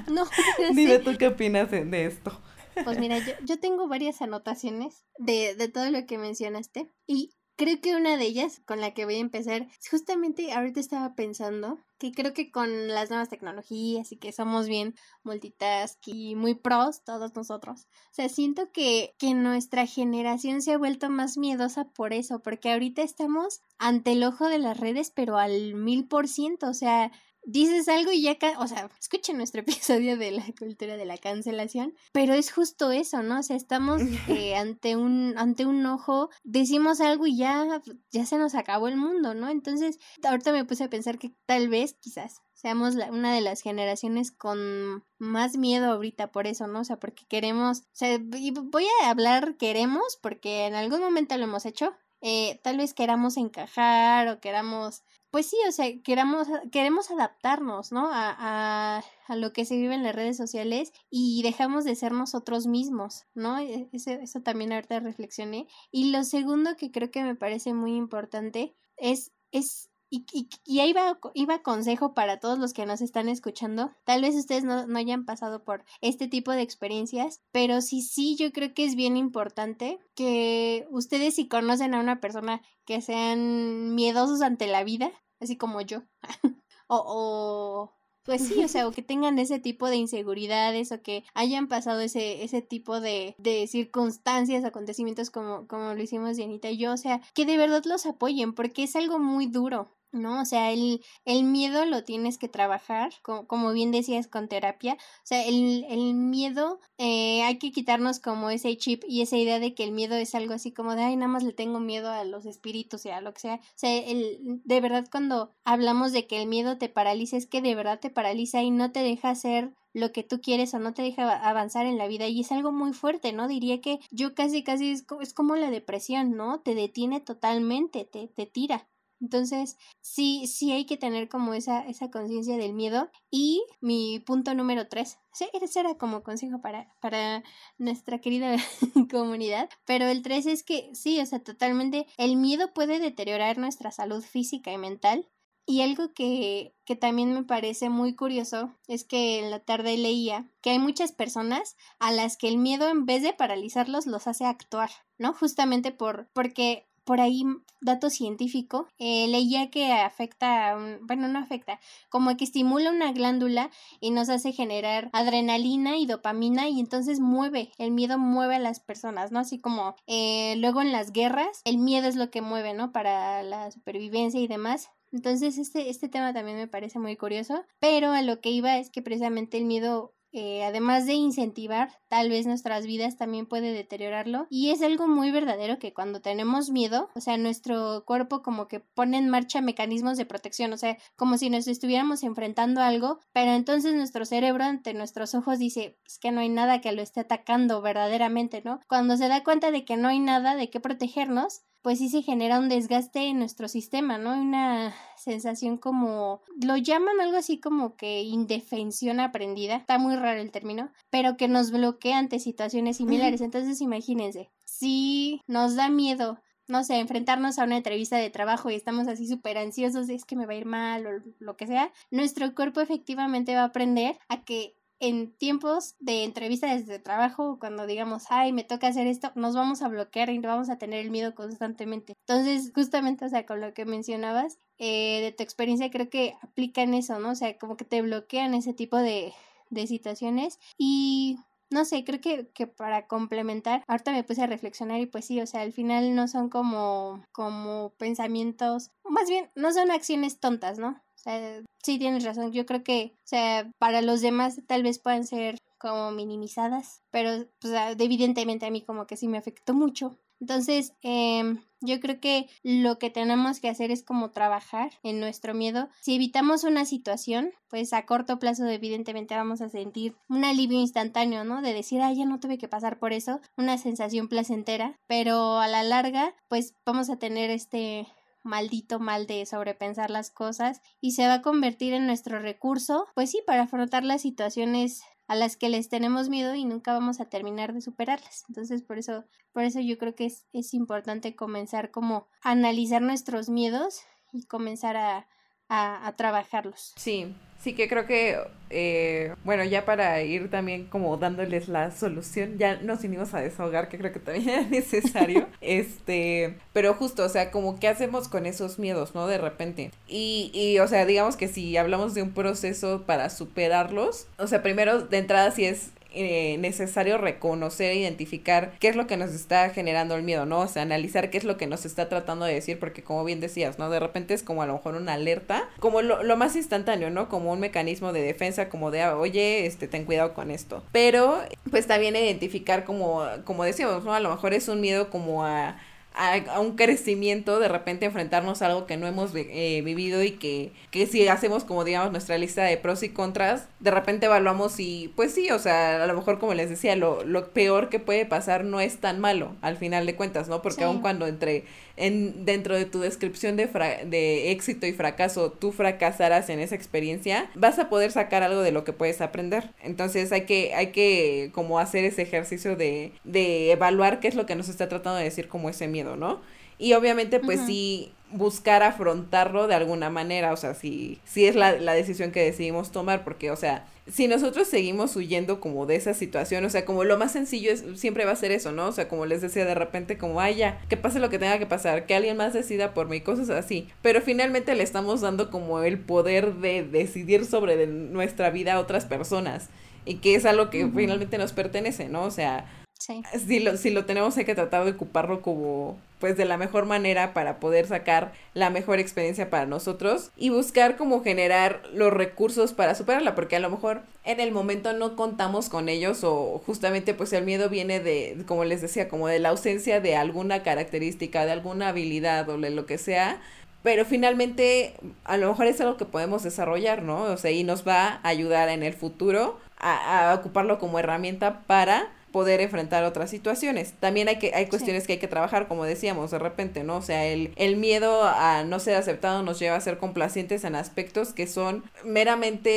Speaker 2: No, Dime tú qué opinas de esto.
Speaker 1: Pues mira, yo, yo tengo varias anotaciones de, de todo lo que mencionaste y creo que una de ellas con la que voy a empezar, justamente ahorita estaba pensando que creo que con las nuevas tecnologías y que somos bien multitask y muy pros todos nosotros. O sea, siento que, que nuestra generación se ha vuelto más miedosa por eso, porque ahorita estamos ante el ojo de las redes, pero al mil por ciento. O sea, dices algo y ya, o sea, escuchen nuestro episodio de la cultura de la cancelación, pero es justo eso, ¿no? O sea, estamos eh, ante un ante un ojo, decimos algo y ya ya se nos acabó el mundo, ¿no? Entonces, ahorita me puse a pensar que tal vez, quizás seamos una de las generaciones con más miedo ahorita por eso, ¿no? O sea, porque queremos, o sea, voy a hablar queremos porque en algún momento lo hemos hecho, eh, tal vez queramos encajar o queramos pues sí, o sea, queramos, queremos adaptarnos, ¿no? A, a, a, lo que se vive en las redes sociales y dejamos de ser nosotros mismos, ¿no? E, eso, eso también ahorita reflexioné. Y lo segundo que creo que me parece muy importante es, es y, y, y, ahí va, iba consejo para todos los que nos están escuchando. Tal vez ustedes no, no, hayan pasado por este tipo de experiencias, pero sí, sí, yo creo que es bien importante que ustedes si conocen a una persona que sean miedosos ante la vida, así como yo, o, o pues sí, o sea, o que tengan ese tipo de inseguridades o que hayan pasado ese, ese tipo de, de circunstancias, acontecimientos como, como lo hicimos Dianita y yo, o sea, que de verdad los apoyen porque es algo muy duro. ¿No? O sea, el, el miedo lo tienes que trabajar, como, como bien decías, con terapia. O sea, el, el miedo, eh, hay que quitarnos como ese chip y esa idea de que el miedo es algo así como de, ay, nada más le tengo miedo a los espíritus y a lo que sea. O sea, el, de verdad cuando hablamos de que el miedo te paraliza, es que de verdad te paraliza y no te deja hacer lo que tú quieres o no te deja avanzar en la vida y es algo muy fuerte, ¿no? Diría que yo casi casi es, es como la depresión, ¿no? Te detiene totalmente, te, te tira. Entonces, sí, sí hay que tener como esa, esa conciencia del miedo. Y mi punto número tres, ese era como consejo para, para nuestra querida comunidad. Pero el tres es que sí, o sea, totalmente el miedo puede deteriorar nuestra salud física y mental. Y algo que, que también me parece muy curioso es que en la tarde leía que hay muchas personas a las que el miedo en vez de paralizarlos los hace actuar, ¿no? Justamente por, porque por ahí dato científico, eh, leía que afecta, bueno, no afecta, como que estimula una glándula y nos hace generar adrenalina y dopamina y entonces mueve, el miedo mueve a las personas, ¿no? Así como eh, luego en las guerras, el miedo es lo que mueve, ¿no? Para la supervivencia y demás. Entonces este, este tema también me parece muy curioso, pero a lo que iba es que precisamente el miedo eh, además de incentivar tal vez nuestras vidas, también puede deteriorarlo. Y es algo muy verdadero que cuando tenemos miedo, o sea, nuestro cuerpo como que pone en marcha mecanismos de protección, o sea, como si nos estuviéramos enfrentando a algo, pero entonces nuestro cerebro ante nuestros ojos dice, es que no hay nada que lo esté atacando verdaderamente, ¿no? Cuando se da cuenta de que no hay nada de qué protegernos, pues sí se genera un desgaste en nuestro sistema, ¿no? Una sensación como, lo llaman algo así como que indefensión aprendida, está muy raro el término, pero que nos bloquea ante situaciones similares. Entonces imagínense, si nos da miedo no sé, enfrentarnos a una entrevista de trabajo y estamos así súper ansiosos, es que me va a ir mal o lo que sea, nuestro cuerpo efectivamente va a aprender a que en tiempos de entrevistas de trabajo, cuando digamos, ay, me toca hacer esto, nos vamos a bloquear y vamos a tener el miedo constantemente. Entonces, justamente, o sea, con lo que mencionabas eh, de tu experiencia, creo que aplican eso, ¿no? O sea, como que te bloquean ese tipo de, de situaciones y no sé, creo que, que para complementar, ahorita me puse a reflexionar y pues sí, o sea, al final no son como, como pensamientos, más bien, no son acciones tontas, ¿no? O sea, sí tienes razón. Yo creo que, o sea, para los demás tal vez puedan ser como minimizadas, pero pues, evidentemente a mí como que sí me afectó mucho. Entonces, eh, yo creo que lo que tenemos que hacer es como trabajar en nuestro miedo. Si evitamos una situación, pues a corto plazo evidentemente vamos a sentir un alivio instantáneo, ¿no? De decir, ah, ya no tuve que pasar por eso, una sensación placentera, pero a la larga, pues vamos a tener este maldito mal de sobrepensar las cosas y se va a convertir en nuestro recurso, pues sí, para afrontar las situaciones a las que les tenemos miedo y nunca vamos a terminar de superarlas. Entonces, por eso, por eso yo creo que es, es importante comenzar como a analizar nuestros miedos y comenzar a, a, a trabajarlos.
Speaker 2: Sí, Sí, que creo que, eh, bueno, ya para ir también como dándoles la solución, ya nos vinimos a desahogar, que creo que también era necesario, este, pero justo, o sea, como qué hacemos con esos miedos, ¿no? De repente. Y, y, o sea, digamos que si hablamos de un proceso para superarlos, o sea, primero de entrada sí es eh, necesario reconocer e identificar qué es lo que nos está generando el miedo, ¿no? O sea, analizar qué es lo que nos está tratando de decir, porque como bien decías, ¿no? De repente es como a lo mejor una alerta, como lo, lo más instantáneo, ¿no? Como un mecanismo de defensa, como de, oye, este, ten cuidado con esto. Pero, pues también identificar como, como decíamos, ¿no? A lo mejor es un miedo como a a, un crecimiento, de repente enfrentarnos a algo que no hemos eh, vivido y que, que si hacemos como digamos nuestra lista de pros y contras, de repente evaluamos y pues sí, o sea, a lo mejor como les decía, lo, lo peor que puede pasar no es tan malo al final de cuentas, ¿no? Porque aun cuando entre en, dentro de tu descripción de, de éxito y fracaso tú fracasaras en esa experiencia, vas a poder sacar algo de lo que puedes aprender. Entonces hay que, hay que como hacer ese ejercicio de, de evaluar qué es lo que nos está tratando de decir como ese miedo, ¿no? Y obviamente pues sí buscar afrontarlo de alguna manera, o sea, si, si es la, la decisión que decidimos tomar, porque, o sea, si nosotros seguimos huyendo como de esa situación, o sea, como lo más sencillo es, siempre va a ser eso, ¿no? O sea, como les decía de repente, como, ay, ya, que pase lo que tenga que pasar, que alguien más decida por mí, cosas así. Pero finalmente le estamos dando como el poder de decidir sobre nuestra vida a otras personas y que es algo que finalmente nos pertenece, ¿no? O sea, si, lo, si lo tenemos hay que tratar de ocuparlo como pues de la mejor manera para poder sacar la mejor experiencia para nosotros y buscar como generar los recursos para superarla porque a lo mejor en el momento no contamos con ellos o justamente pues el miedo viene de como les decía como de la ausencia de alguna característica de alguna habilidad o de lo que sea pero finalmente a lo mejor es algo que podemos desarrollar, ¿no? O sea, y nos va a ayudar en el futuro a ocuparlo como herramienta para poder enfrentar otras situaciones. También hay que hay cuestiones que hay que trabajar, como decíamos, de repente, ¿no? O sea, el, el miedo a no ser aceptado nos lleva a ser complacientes en aspectos que son meramente,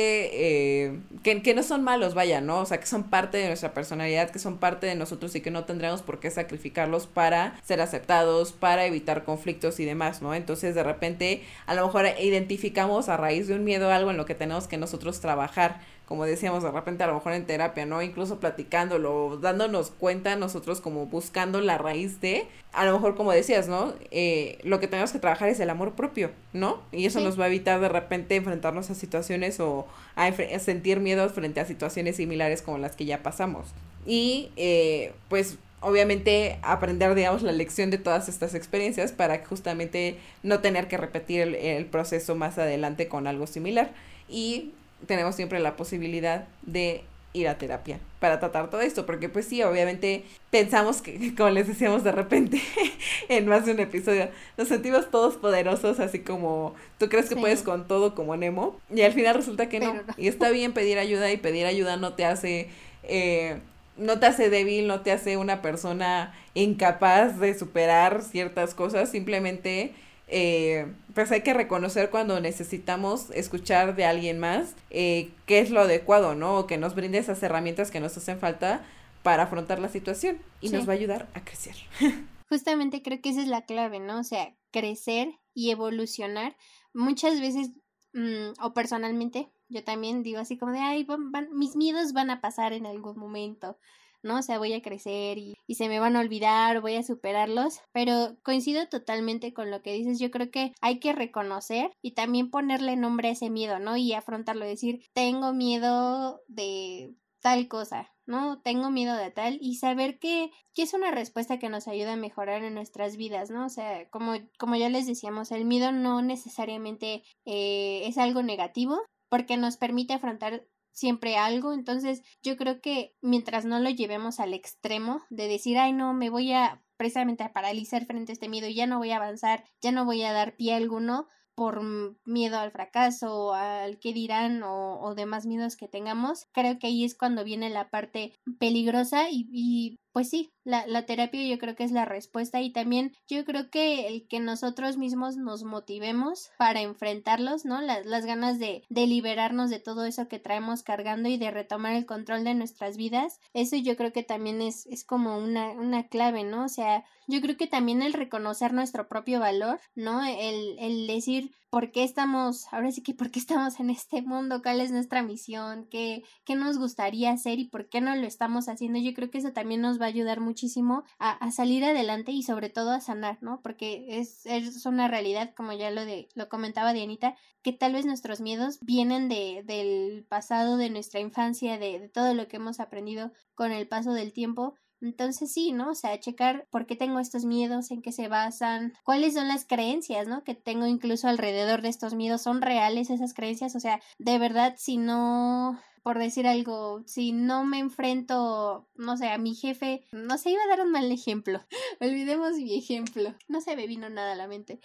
Speaker 2: eh, que, que no son malos, vaya, ¿no? O sea, que son parte de nuestra personalidad, que son parte de nosotros y que no tendremos por qué sacrificarlos para ser aceptados, para evitar conflictos y demás, ¿no? Entonces, de repente, a lo mejor identificamos a raíz de un miedo algo en lo que tenemos que nosotros trabajar como decíamos de repente a lo mejor en terapia, ¿no? Incluso platicándolo, dándonos cuenta nosotros como buscando la raíz de, a lo mejor como decías, ¿no? Eh, lo que tenemos que trabajar es el amor propio, ¿no? Y eso nos va a evitar de repente enfrentarnos a situaciones o a, sentir miedo frente a situaciones similares como las que ya pasamos. Y eh, pues obviamente aprender, digamos, la lección de todas estas experiencias para justamente no tener que repetir el, el, proceso más adelante con algo similar. Y tenemos siempre la posibilidad de ir a terapia para tratar todo esto, porque pues sí, obviamente pensamos que, como les decíamos de repente en más de un episodio, nos sentimos todos poderosos, así como tú crees que puedes con todo como Nemo, y al final resulta que no. Y está bien pedir ayuda y pedir ayuda no te hace... Eh, no te hace débil, no te hace una persona incapaz de superar ciertas cosas, simplemente eh, pues hay que reconocer cuando necesitamos escuchar de alguien más eh, qué es lo adecuado, ¿no? O que nos brinde esas herramientas que nos hacen falta para afrontar la situación y nos va a ayudar a crecer.
Speaker 1: Justamente creo que esa es la clave, ¿no? O sea, crecer y evolucionar. Muchas veces, mm, o personalmente, yo también digo así como de, ay, mis miedos van a pasar en algún momento. ¿No? O sea, voy a crecer y, y se me van a olvidar, voy a superarlos, pero coincido totalmente con lo que dices, yo creo que hay que reconocer y también ponerle nombre a ese miedo, ¿no? Y afrontarlo, decir, tengo miedo de tal cosa, ¿no? Tengo miedo de tal y saber que, que, es una respuesta que nos ayuda a mejorar en nuestras vidas, ¿no? O sea, como, como ya les decíamos, el miedo no necesariamente eh, es algo negativo porque nos permite afrontar siempre algo. Entonces, yo creo que mientras no lo llevemos al extremo de decir, ay, no, me voy a precisamente a paralizar frente a este miedo ya no voy a avanzar, ya no voy a dar pie alguno por miedo al fracaso, al qué dirán o, o demás miedos que tengamos, creo que ahí es cuando viene la parte peligrosa y, y pues sí, la, la, terapia yo creo que es la respuesta y también yo creo que el que nosotros mismos nos motivemos para enfrentarlos, ¿no? Las, las ganas de, de liberarnos de todo eso que traemos cargando y de retomar el control de nuestras vidas, eso yo creo que también es, es como una, una clave, ¿no? O sea, yo creo que también el reconocer nuestro propio valor, ¿no? El, el decir por qué estamos, ahora sí que por qué estamos en este mundo, cuál es nuestra misión, qué, qué nos gustaría hacer y por qué no lo estamos haciendo. Yo creo que eso también nos va a ayudar muchísimo a, a salir adelante y sobre todo a sanar, ¿no? Porque es, es una realidad, como ya lo, de, lo comentaba Dianita, que tal vez nuestros miedos vienen de, del pasado, de nuestra infancia, de, de todo lo que hemos aprendido con el paso del tiempo entonces sí, ¿no? O sea, checar por qué tengo estos miedos, en qué se basan, cuáles son las creencias, ¿no? Que tengo incluso alrededor de estos miedos, ¿son reales esas creencias? O sea, de verdad, si no por decir algo, si no me enfrento, no sé, a mi jefe, no sé, iba a dar un mal ejemplo, olvidemos mi ejemplo, no se me vino nada a la mente,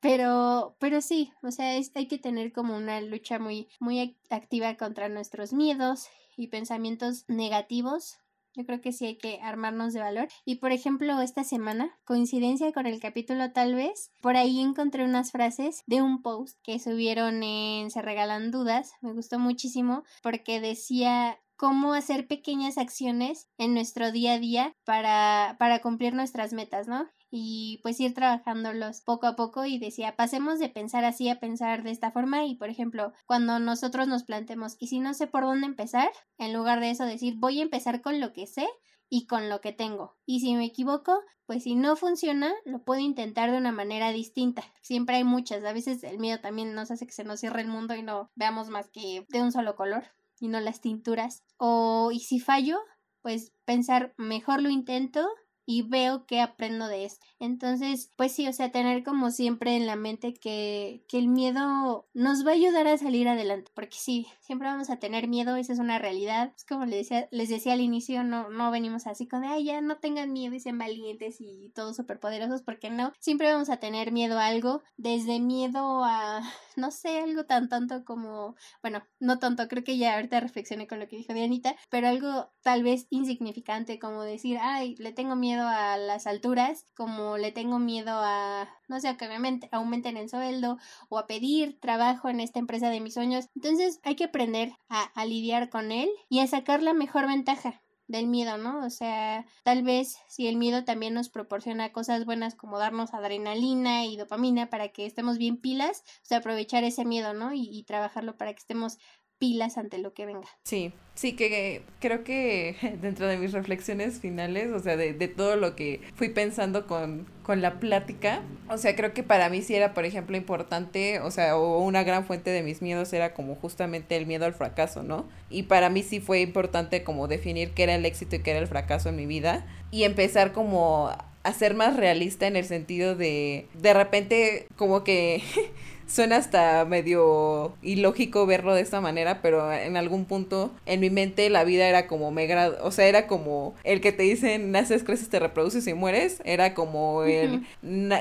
Speaker 1: pero, pero sí, o sea, hay que tener como una lucha muy, muy activa contra nuestros miedos y pensamientos negativos yo creo que sí hay que armarnos de valor. Y por ejemplo, esta semana, coincidencia con el capítulo tal vez, por ahí encontré unas frases de un post que subieron en Se Regalan Dudas. Me gustó muchísimo porque decía cómo hacer pequeñas acciones en nuestro día a día para, para cumplir nuestras metas, ¿no? Y pues ir trabajándolos poco a poco y decía, pasemos de pensar así a pensar de esta forma y por ejemplo, cuando nosotros nos plantemos y si no sé por dónde empezar, en lugar de eso decir, voy a empezar con lo que sé y con lo que tengo. Y si me equivoco, pues si no funciona, lo puedo intentar de una manera distinta. Siempre hay muchas, a veces el miedo también nos hace que se nos cierre el mundo y no veamos más que de un solo color y no las tinturas. O y si fallo, pues pensar, mejor lo intento y veo que aprendo de esto. Entonces, pues sí, o sea, tener como siempre en la mente que, que el miedo nos va a ayudar a salir adelante, porque sí, siempre vamos a tener miedo, esa es una realidad. Es como les decía, les decía al inicio, no, no venimos así con ay, ya no tengan miedo y sean valientes y todos superpoderosos, porque no, siempre vamos a tener miedo a algo, desde miedo a, no sé, algo tan tonto como, bueno, no tonto, creo que ya ahorita reflexioné con lo que dijo Dianita, pero algo tal vez insignificante como decir, ay, le tengo miedo a las alturas, como le tengo miedo a, no sé, a que me aumenten el sueldo o a pedir trabajo en esta empresa de mis sueños. Entonces hay que aprender a, a lidiar con él y a sacar la mejor ventaja del miedo, ¿no? O sea, tal vez si el miedo también nos proporciona cosas buenas como darnos adrenalina y dopamina para que estemos bien pilas, o sea, aprovechar ese miedo, ¿no? Y, y trabajarlo para que estemos pilas ante lo que venga.
Speaker 2: Sí, sí, que creo que dentro de mis reflexiones finales, o sea, de, de todo lo que fui pensando con, con la plática, o sea, creo que para mí sí era, por ejemplo, importante, o sea, o una gran fuente de mis miedos era como justamente el miedo al fracaso, ¿no? Y para mí sí fue importante como definir qué era el éxito y qué era el fracaso en mi vida y empezar como a ser más realista en el sentido de de repente como que suena hasta medio ilógico verlo de esta manera, pero en algún punto en mi mente la vida era como me o sea, era como el que te dicen naces, creces, te reproduces y mueres, era como el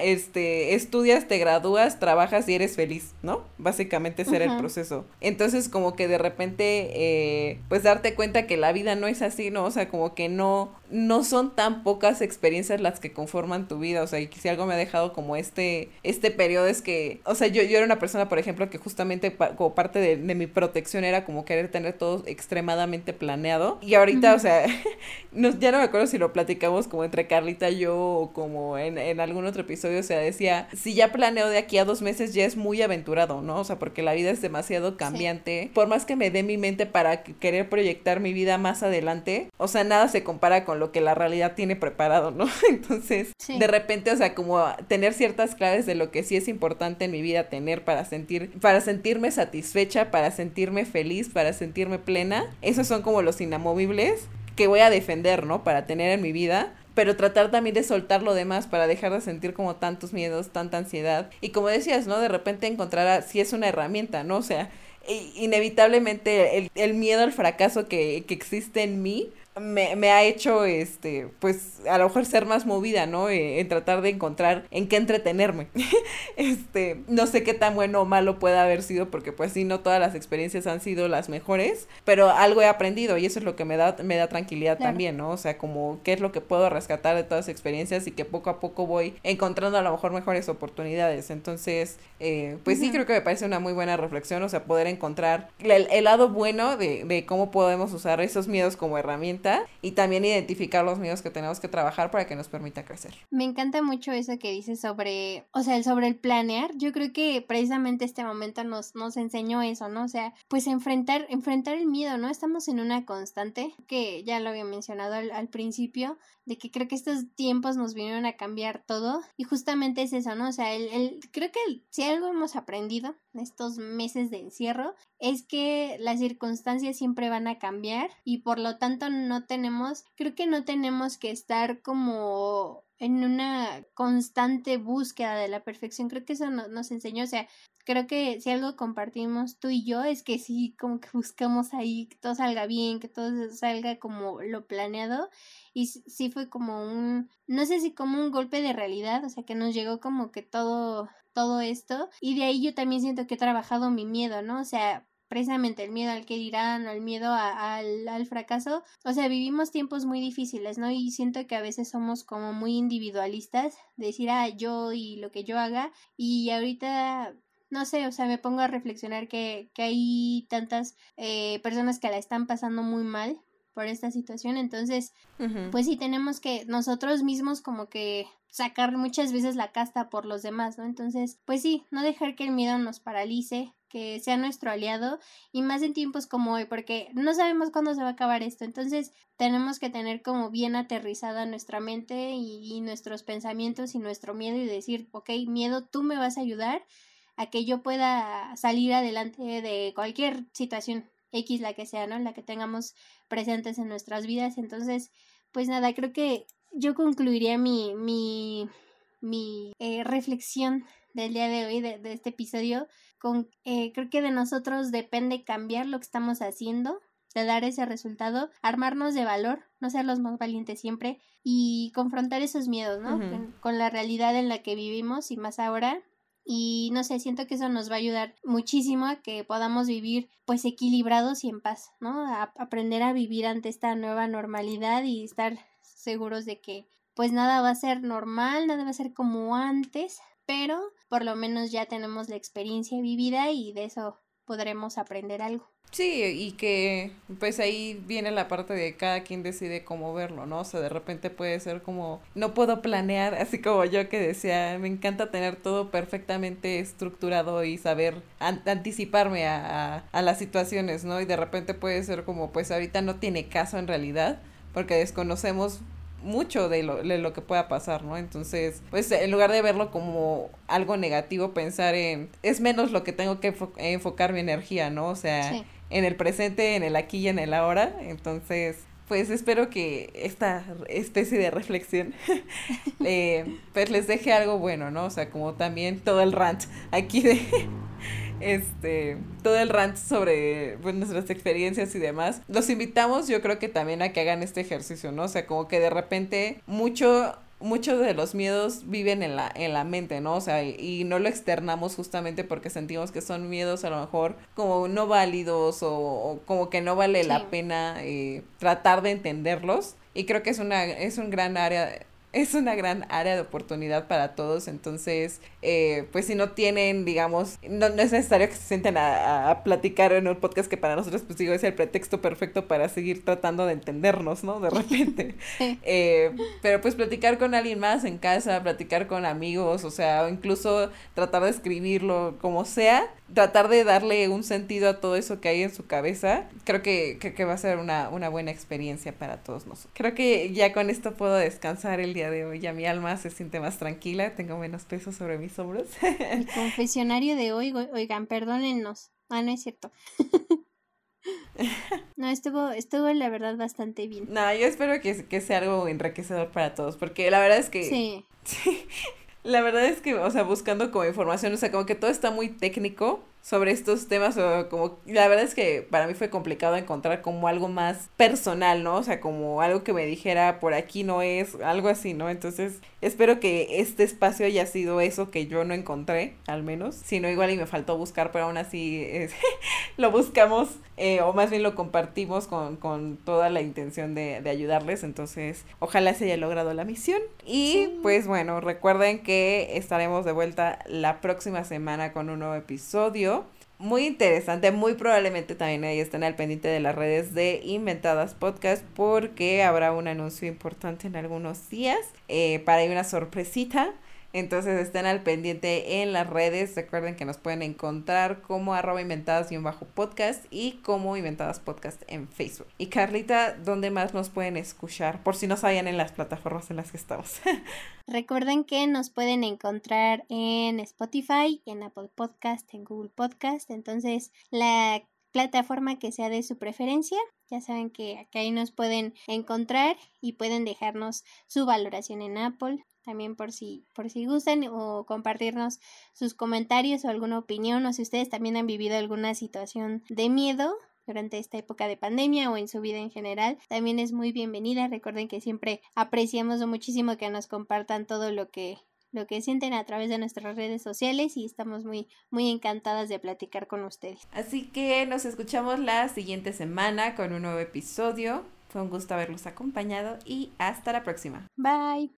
Speaker 2: este estudias, te gradúas, trabajas y eres feliz, ¿no? Básicamente ese era el proceso. Entonces como que de repente eh, pues darte cuenta que la vida no es así, ¿no? O sea, como que no no son tan pocas experiencias las que conforman tu vida, o sea, y si algo me ha dejado como este este periodo es que, o sea, yo yo era una persona, por ejemplo, que justamente como parte de, mi protección era como querer tener todo extremadamente planeado. Y ahorita, o sea, no, ya no me acuerdo si lo platicamos como entre Carlita y yo o como en, en algún otro episodio, o sea, decía, si ya planeo de aquí a dos meses ya es muy aventurado, ¿no? O sea, porque la vida es demasiado cambiante. Por más que me dé mi mente para querer proyectar mi vida más adelante, o sea, nada se compara con lo que la realidad tiene preparado, ¿no? Entonces, de repente, o sea, como tener ciertas claves de lo que sí es importante en mi vida tener para sentir, para sentirme satisfecha, para sentirme feliz, para sentirme plena. Esos son como los inamovibles que voy a defender, ¿no? Para tener en mi vida pero tratar también de soltar lo demás para dejar de sentir como tantos miedos, tanta ansiedad. Y como decías, ¿no? De repente encontrar si es una herramienta, ¿no? O sea, inevitablemente el, el miedo al fracaso que, que existe en mí me, me, ha hecho, este, pues, a lo mejor ser más movida, ¿no? Eh, en tratar de encontrar en qué entretenerme. este, no sé qué tan bueno o malo pueda haber sido, porque pues sí, no todas las experiencias han sido las mejores, pero algo he aprendido y eso es lo que me da, me da tranquilidad también, ¿no? O sea, como qué es lo que puedo rescatar de todas las experiencias y que poco a poco voy encontrando a lo mejor mejores oportunidades. Entonces, eh, pues sí, creo que me parece una muy buena reflexión, o sea, poder encontrar el, el lado bueno de, de cómo podemos usar esos miedos como herramienta y también identificar los miedos que tenemos que trabajar para que nos permita crecer.
Speaker 1: Me encanta mucho eso que dices sobre, o sea, sobre el planear. Yo creo que precisamente este momento nos, nos enseñó eso, ¿no? O sea, pues enfrentar, enfrentar el miedo, ¿no? Estamos en una constante que ya lo había mencionado al, principio, de que creo que estos tiempos nos vinieron a cambiar todo y justamente es eso, ¿no? O sea, el, creo que si algo hemos aprendido en estos meses de encierro es que las circunstancias siempre van a cambiar y por lo tanto no tenemos, creo que no tenemos que estar como en una constante búsqueda de la perfección. Creo que eso nos enseñó, o sea, creo que si algo compartimos tú y yo es que sí, como que buscamos ahí que todo salga bien, que todo salga como lo planeado. Y sí fue como un, no sé si como un golpe de realidad, o sea, que nos llegó como que todo, todo esto. Y de ahí yo también siento que he trabajado mi miedo, ¿no? O sea, precisamente el miedo al que dirán, el miedo al, al, fracaso. O sea, vivimos tiempos muy difíciles, ¿no? Y siento que a veces somos como muy individualistas, decir, ah, yo y lo que yo haga. Y ahorita no sé, o sea, me pongo a reflexionar que, que hay tantas eh, personas que la están pasando muy mal por esta situación, entonces, pues sí tenemos que nosotros mismos como que sacar muchas veces la casta por los demás, ¿no? Entonces, pues sí, no dejar que el miedo nos paralice, que sea nuestro aliado y más en tiempos como hoy, porque no sabemos cuándo se va a acabar esto, entonces tenemos que tener como bien aterrizada nuestra mente y, y nuestros pensamientos y nuestro miedo y decir, ok, miedo, tú me vas a ayudar a que yo pueda salir adelante de cualquier situación X la que sea, ¿no? La que tengamos presentes en nuestras vidas. Entonces, pues nada, creo que yo concluiría mi, mi, mi eh, reflexión del día de hoy, de, este episodio, con eh, creo que de nosotros depende cambiar lo que estamos haciendo, de dar ese resultado, armarnos de valor, no ser los más valientes siempre y confrontar esos miedos, ¿no? con la realidad en la que vivimos y más ahora y no sé, siento que eso nos va a ayudar muchísimo a que podamos vivir pues equilibrados y en paz, ¿no? A aprender a vivir ante esta nueva normalidad y estar seguros de que pues nada va a ser normal, nada va a ser como antes, pero por lo menos ya tenemos la experiencia vivida y de eso podremos aprender algo.
Speaker 2: Sí, y que pues ahí viene la parte de cada quien decide cómo verlo, ¿no? O sea, de repente puede ser como, no puedo planear, así como yo que decía, me encanta tener todo perfectamente estructurado y saber anticiparme a, a, a las situaciones, ¿no? Y de repente puede ser como, pues ahorita no tiene caso en realidad, porque desconocemos mucho de lo, de lo que pueda pasar, ¿no? Entonces, pues en lugar de verlo como algo negativo, pensar en, es menos lo que tengo que enfocar mi energía, ¿no? O sea, en el presente, en el aquí y en el ahora. Entonces, pues espero que esta especie de reflexión eh, pues les deje algo bueno, ¿no? O sea, como también todo el rant aquí de este, todo el rant sobre pues, nuestras experiencias y demás. Los invitamos, yo creo que también a que hagan este ejercicio, ¿no? O sea, como que de repente mucho muchos de los miedos viven en la, en la mente, ¿no? O sea, y, no lo externamos justamente porque sentimos que son miedos a lo mejor como no válidos o, como que no vale la pena eh, tratar de entenderlos. Y creo que es una, es un gran área es una gran área de oportunidad para todos. Entonces, eh, pues si no tienen, digamos, no, es necesario que se sienten a, platicar en un podcast que para nosotros, pues digo, es el pretexto perfecto para seguir tratando de entendernos, ¿no? De repente. Eh, pero pues platicar con alguien más en casa, platicar con amigos, o sea, o incluso tratar de escribirlo como sea, tratar de darle un sentido a todo eso que hay en su cabeza, creo que, que, va a ser una, una buena experiencia para todos nosotros. Creo que ya con esto puedo descansar el día de hoy, ya mi alma se siente más tranquila, tengo menos peso sobre mis hombros.
Speaker 1: El confesionario de hoy, oigan, perdónennos. Ah, no es cierto. No, estuvo, estuvo la verdad bastante bien.
Speaker 2: No, yo espero que, que sea algo enriquecedor para todos, porque la verdad es que...
Speaker 1: Sí.
Speaker 2: sí la verdad es que, o sea, buscando como información, o sea, como que todo está muy técnico sobre estos temas, o como, la verdad es que para mí fue complicado encontrar como algo más personal, ¿no? O sea, como algo que me dijera, por aquí no es, algo así, ¿no? Entonces, espero que este espacio haya sido eso que yo no encontré, al menos, si no, igual y me faltó buscar, pero aún así lo buscamos, eh, o más bien lo compartimos con, con toda la intención de, de, ayudarles, entonces, ojalá se haya logrado la misión. Y, pues bueno, recuerden que estaremos de vuelta la próxima semana con un nuevo episodio muy interesante, muy probablemente también ahí estén al pendiente de las redes de Inventadas Podcast porque habrá un anuncio importante en algunos días eh, para ir una sorpresita. Entonces estén al pendiente en las redes. Recuerden que nos pueden encontrar como arroba inventadas y un bajo podcast y como inventadas podcast en Facebook. Y Carlita, ¿dónde más nos pueden escuchar? Por si no sabían en las plataformas en las que estamos.
Speaker 1: Recuerden que nos pueden encontrar en Spotify, en Apple Podcast, en Google Podcast. Entonces, la plataforma que sea de su preferencia. Ya saben que acá ahí nos pueden encontrar y pueden dejarnos su valoración en Apple, también por si, por si gustan o compartirnos sus comentarios o alguna opinión o si ustedes también han vivido alguna situación de miedo durante esta época de pandemia o en su vida en general, también es muy bienvenida. Recuerden que siempre apreciamos muchísimo que nos compartan todo lo que lo que sienten a través de nuestras redes sociales y estamos muy muy encantadas de platicar con ustedes.
Speaker 2: Así que nos escuchamos la siguiente semana con un nuevo episodio. Fue un gusto haberlos acompañado y hasta la próxima.
Speaker 1: Bye.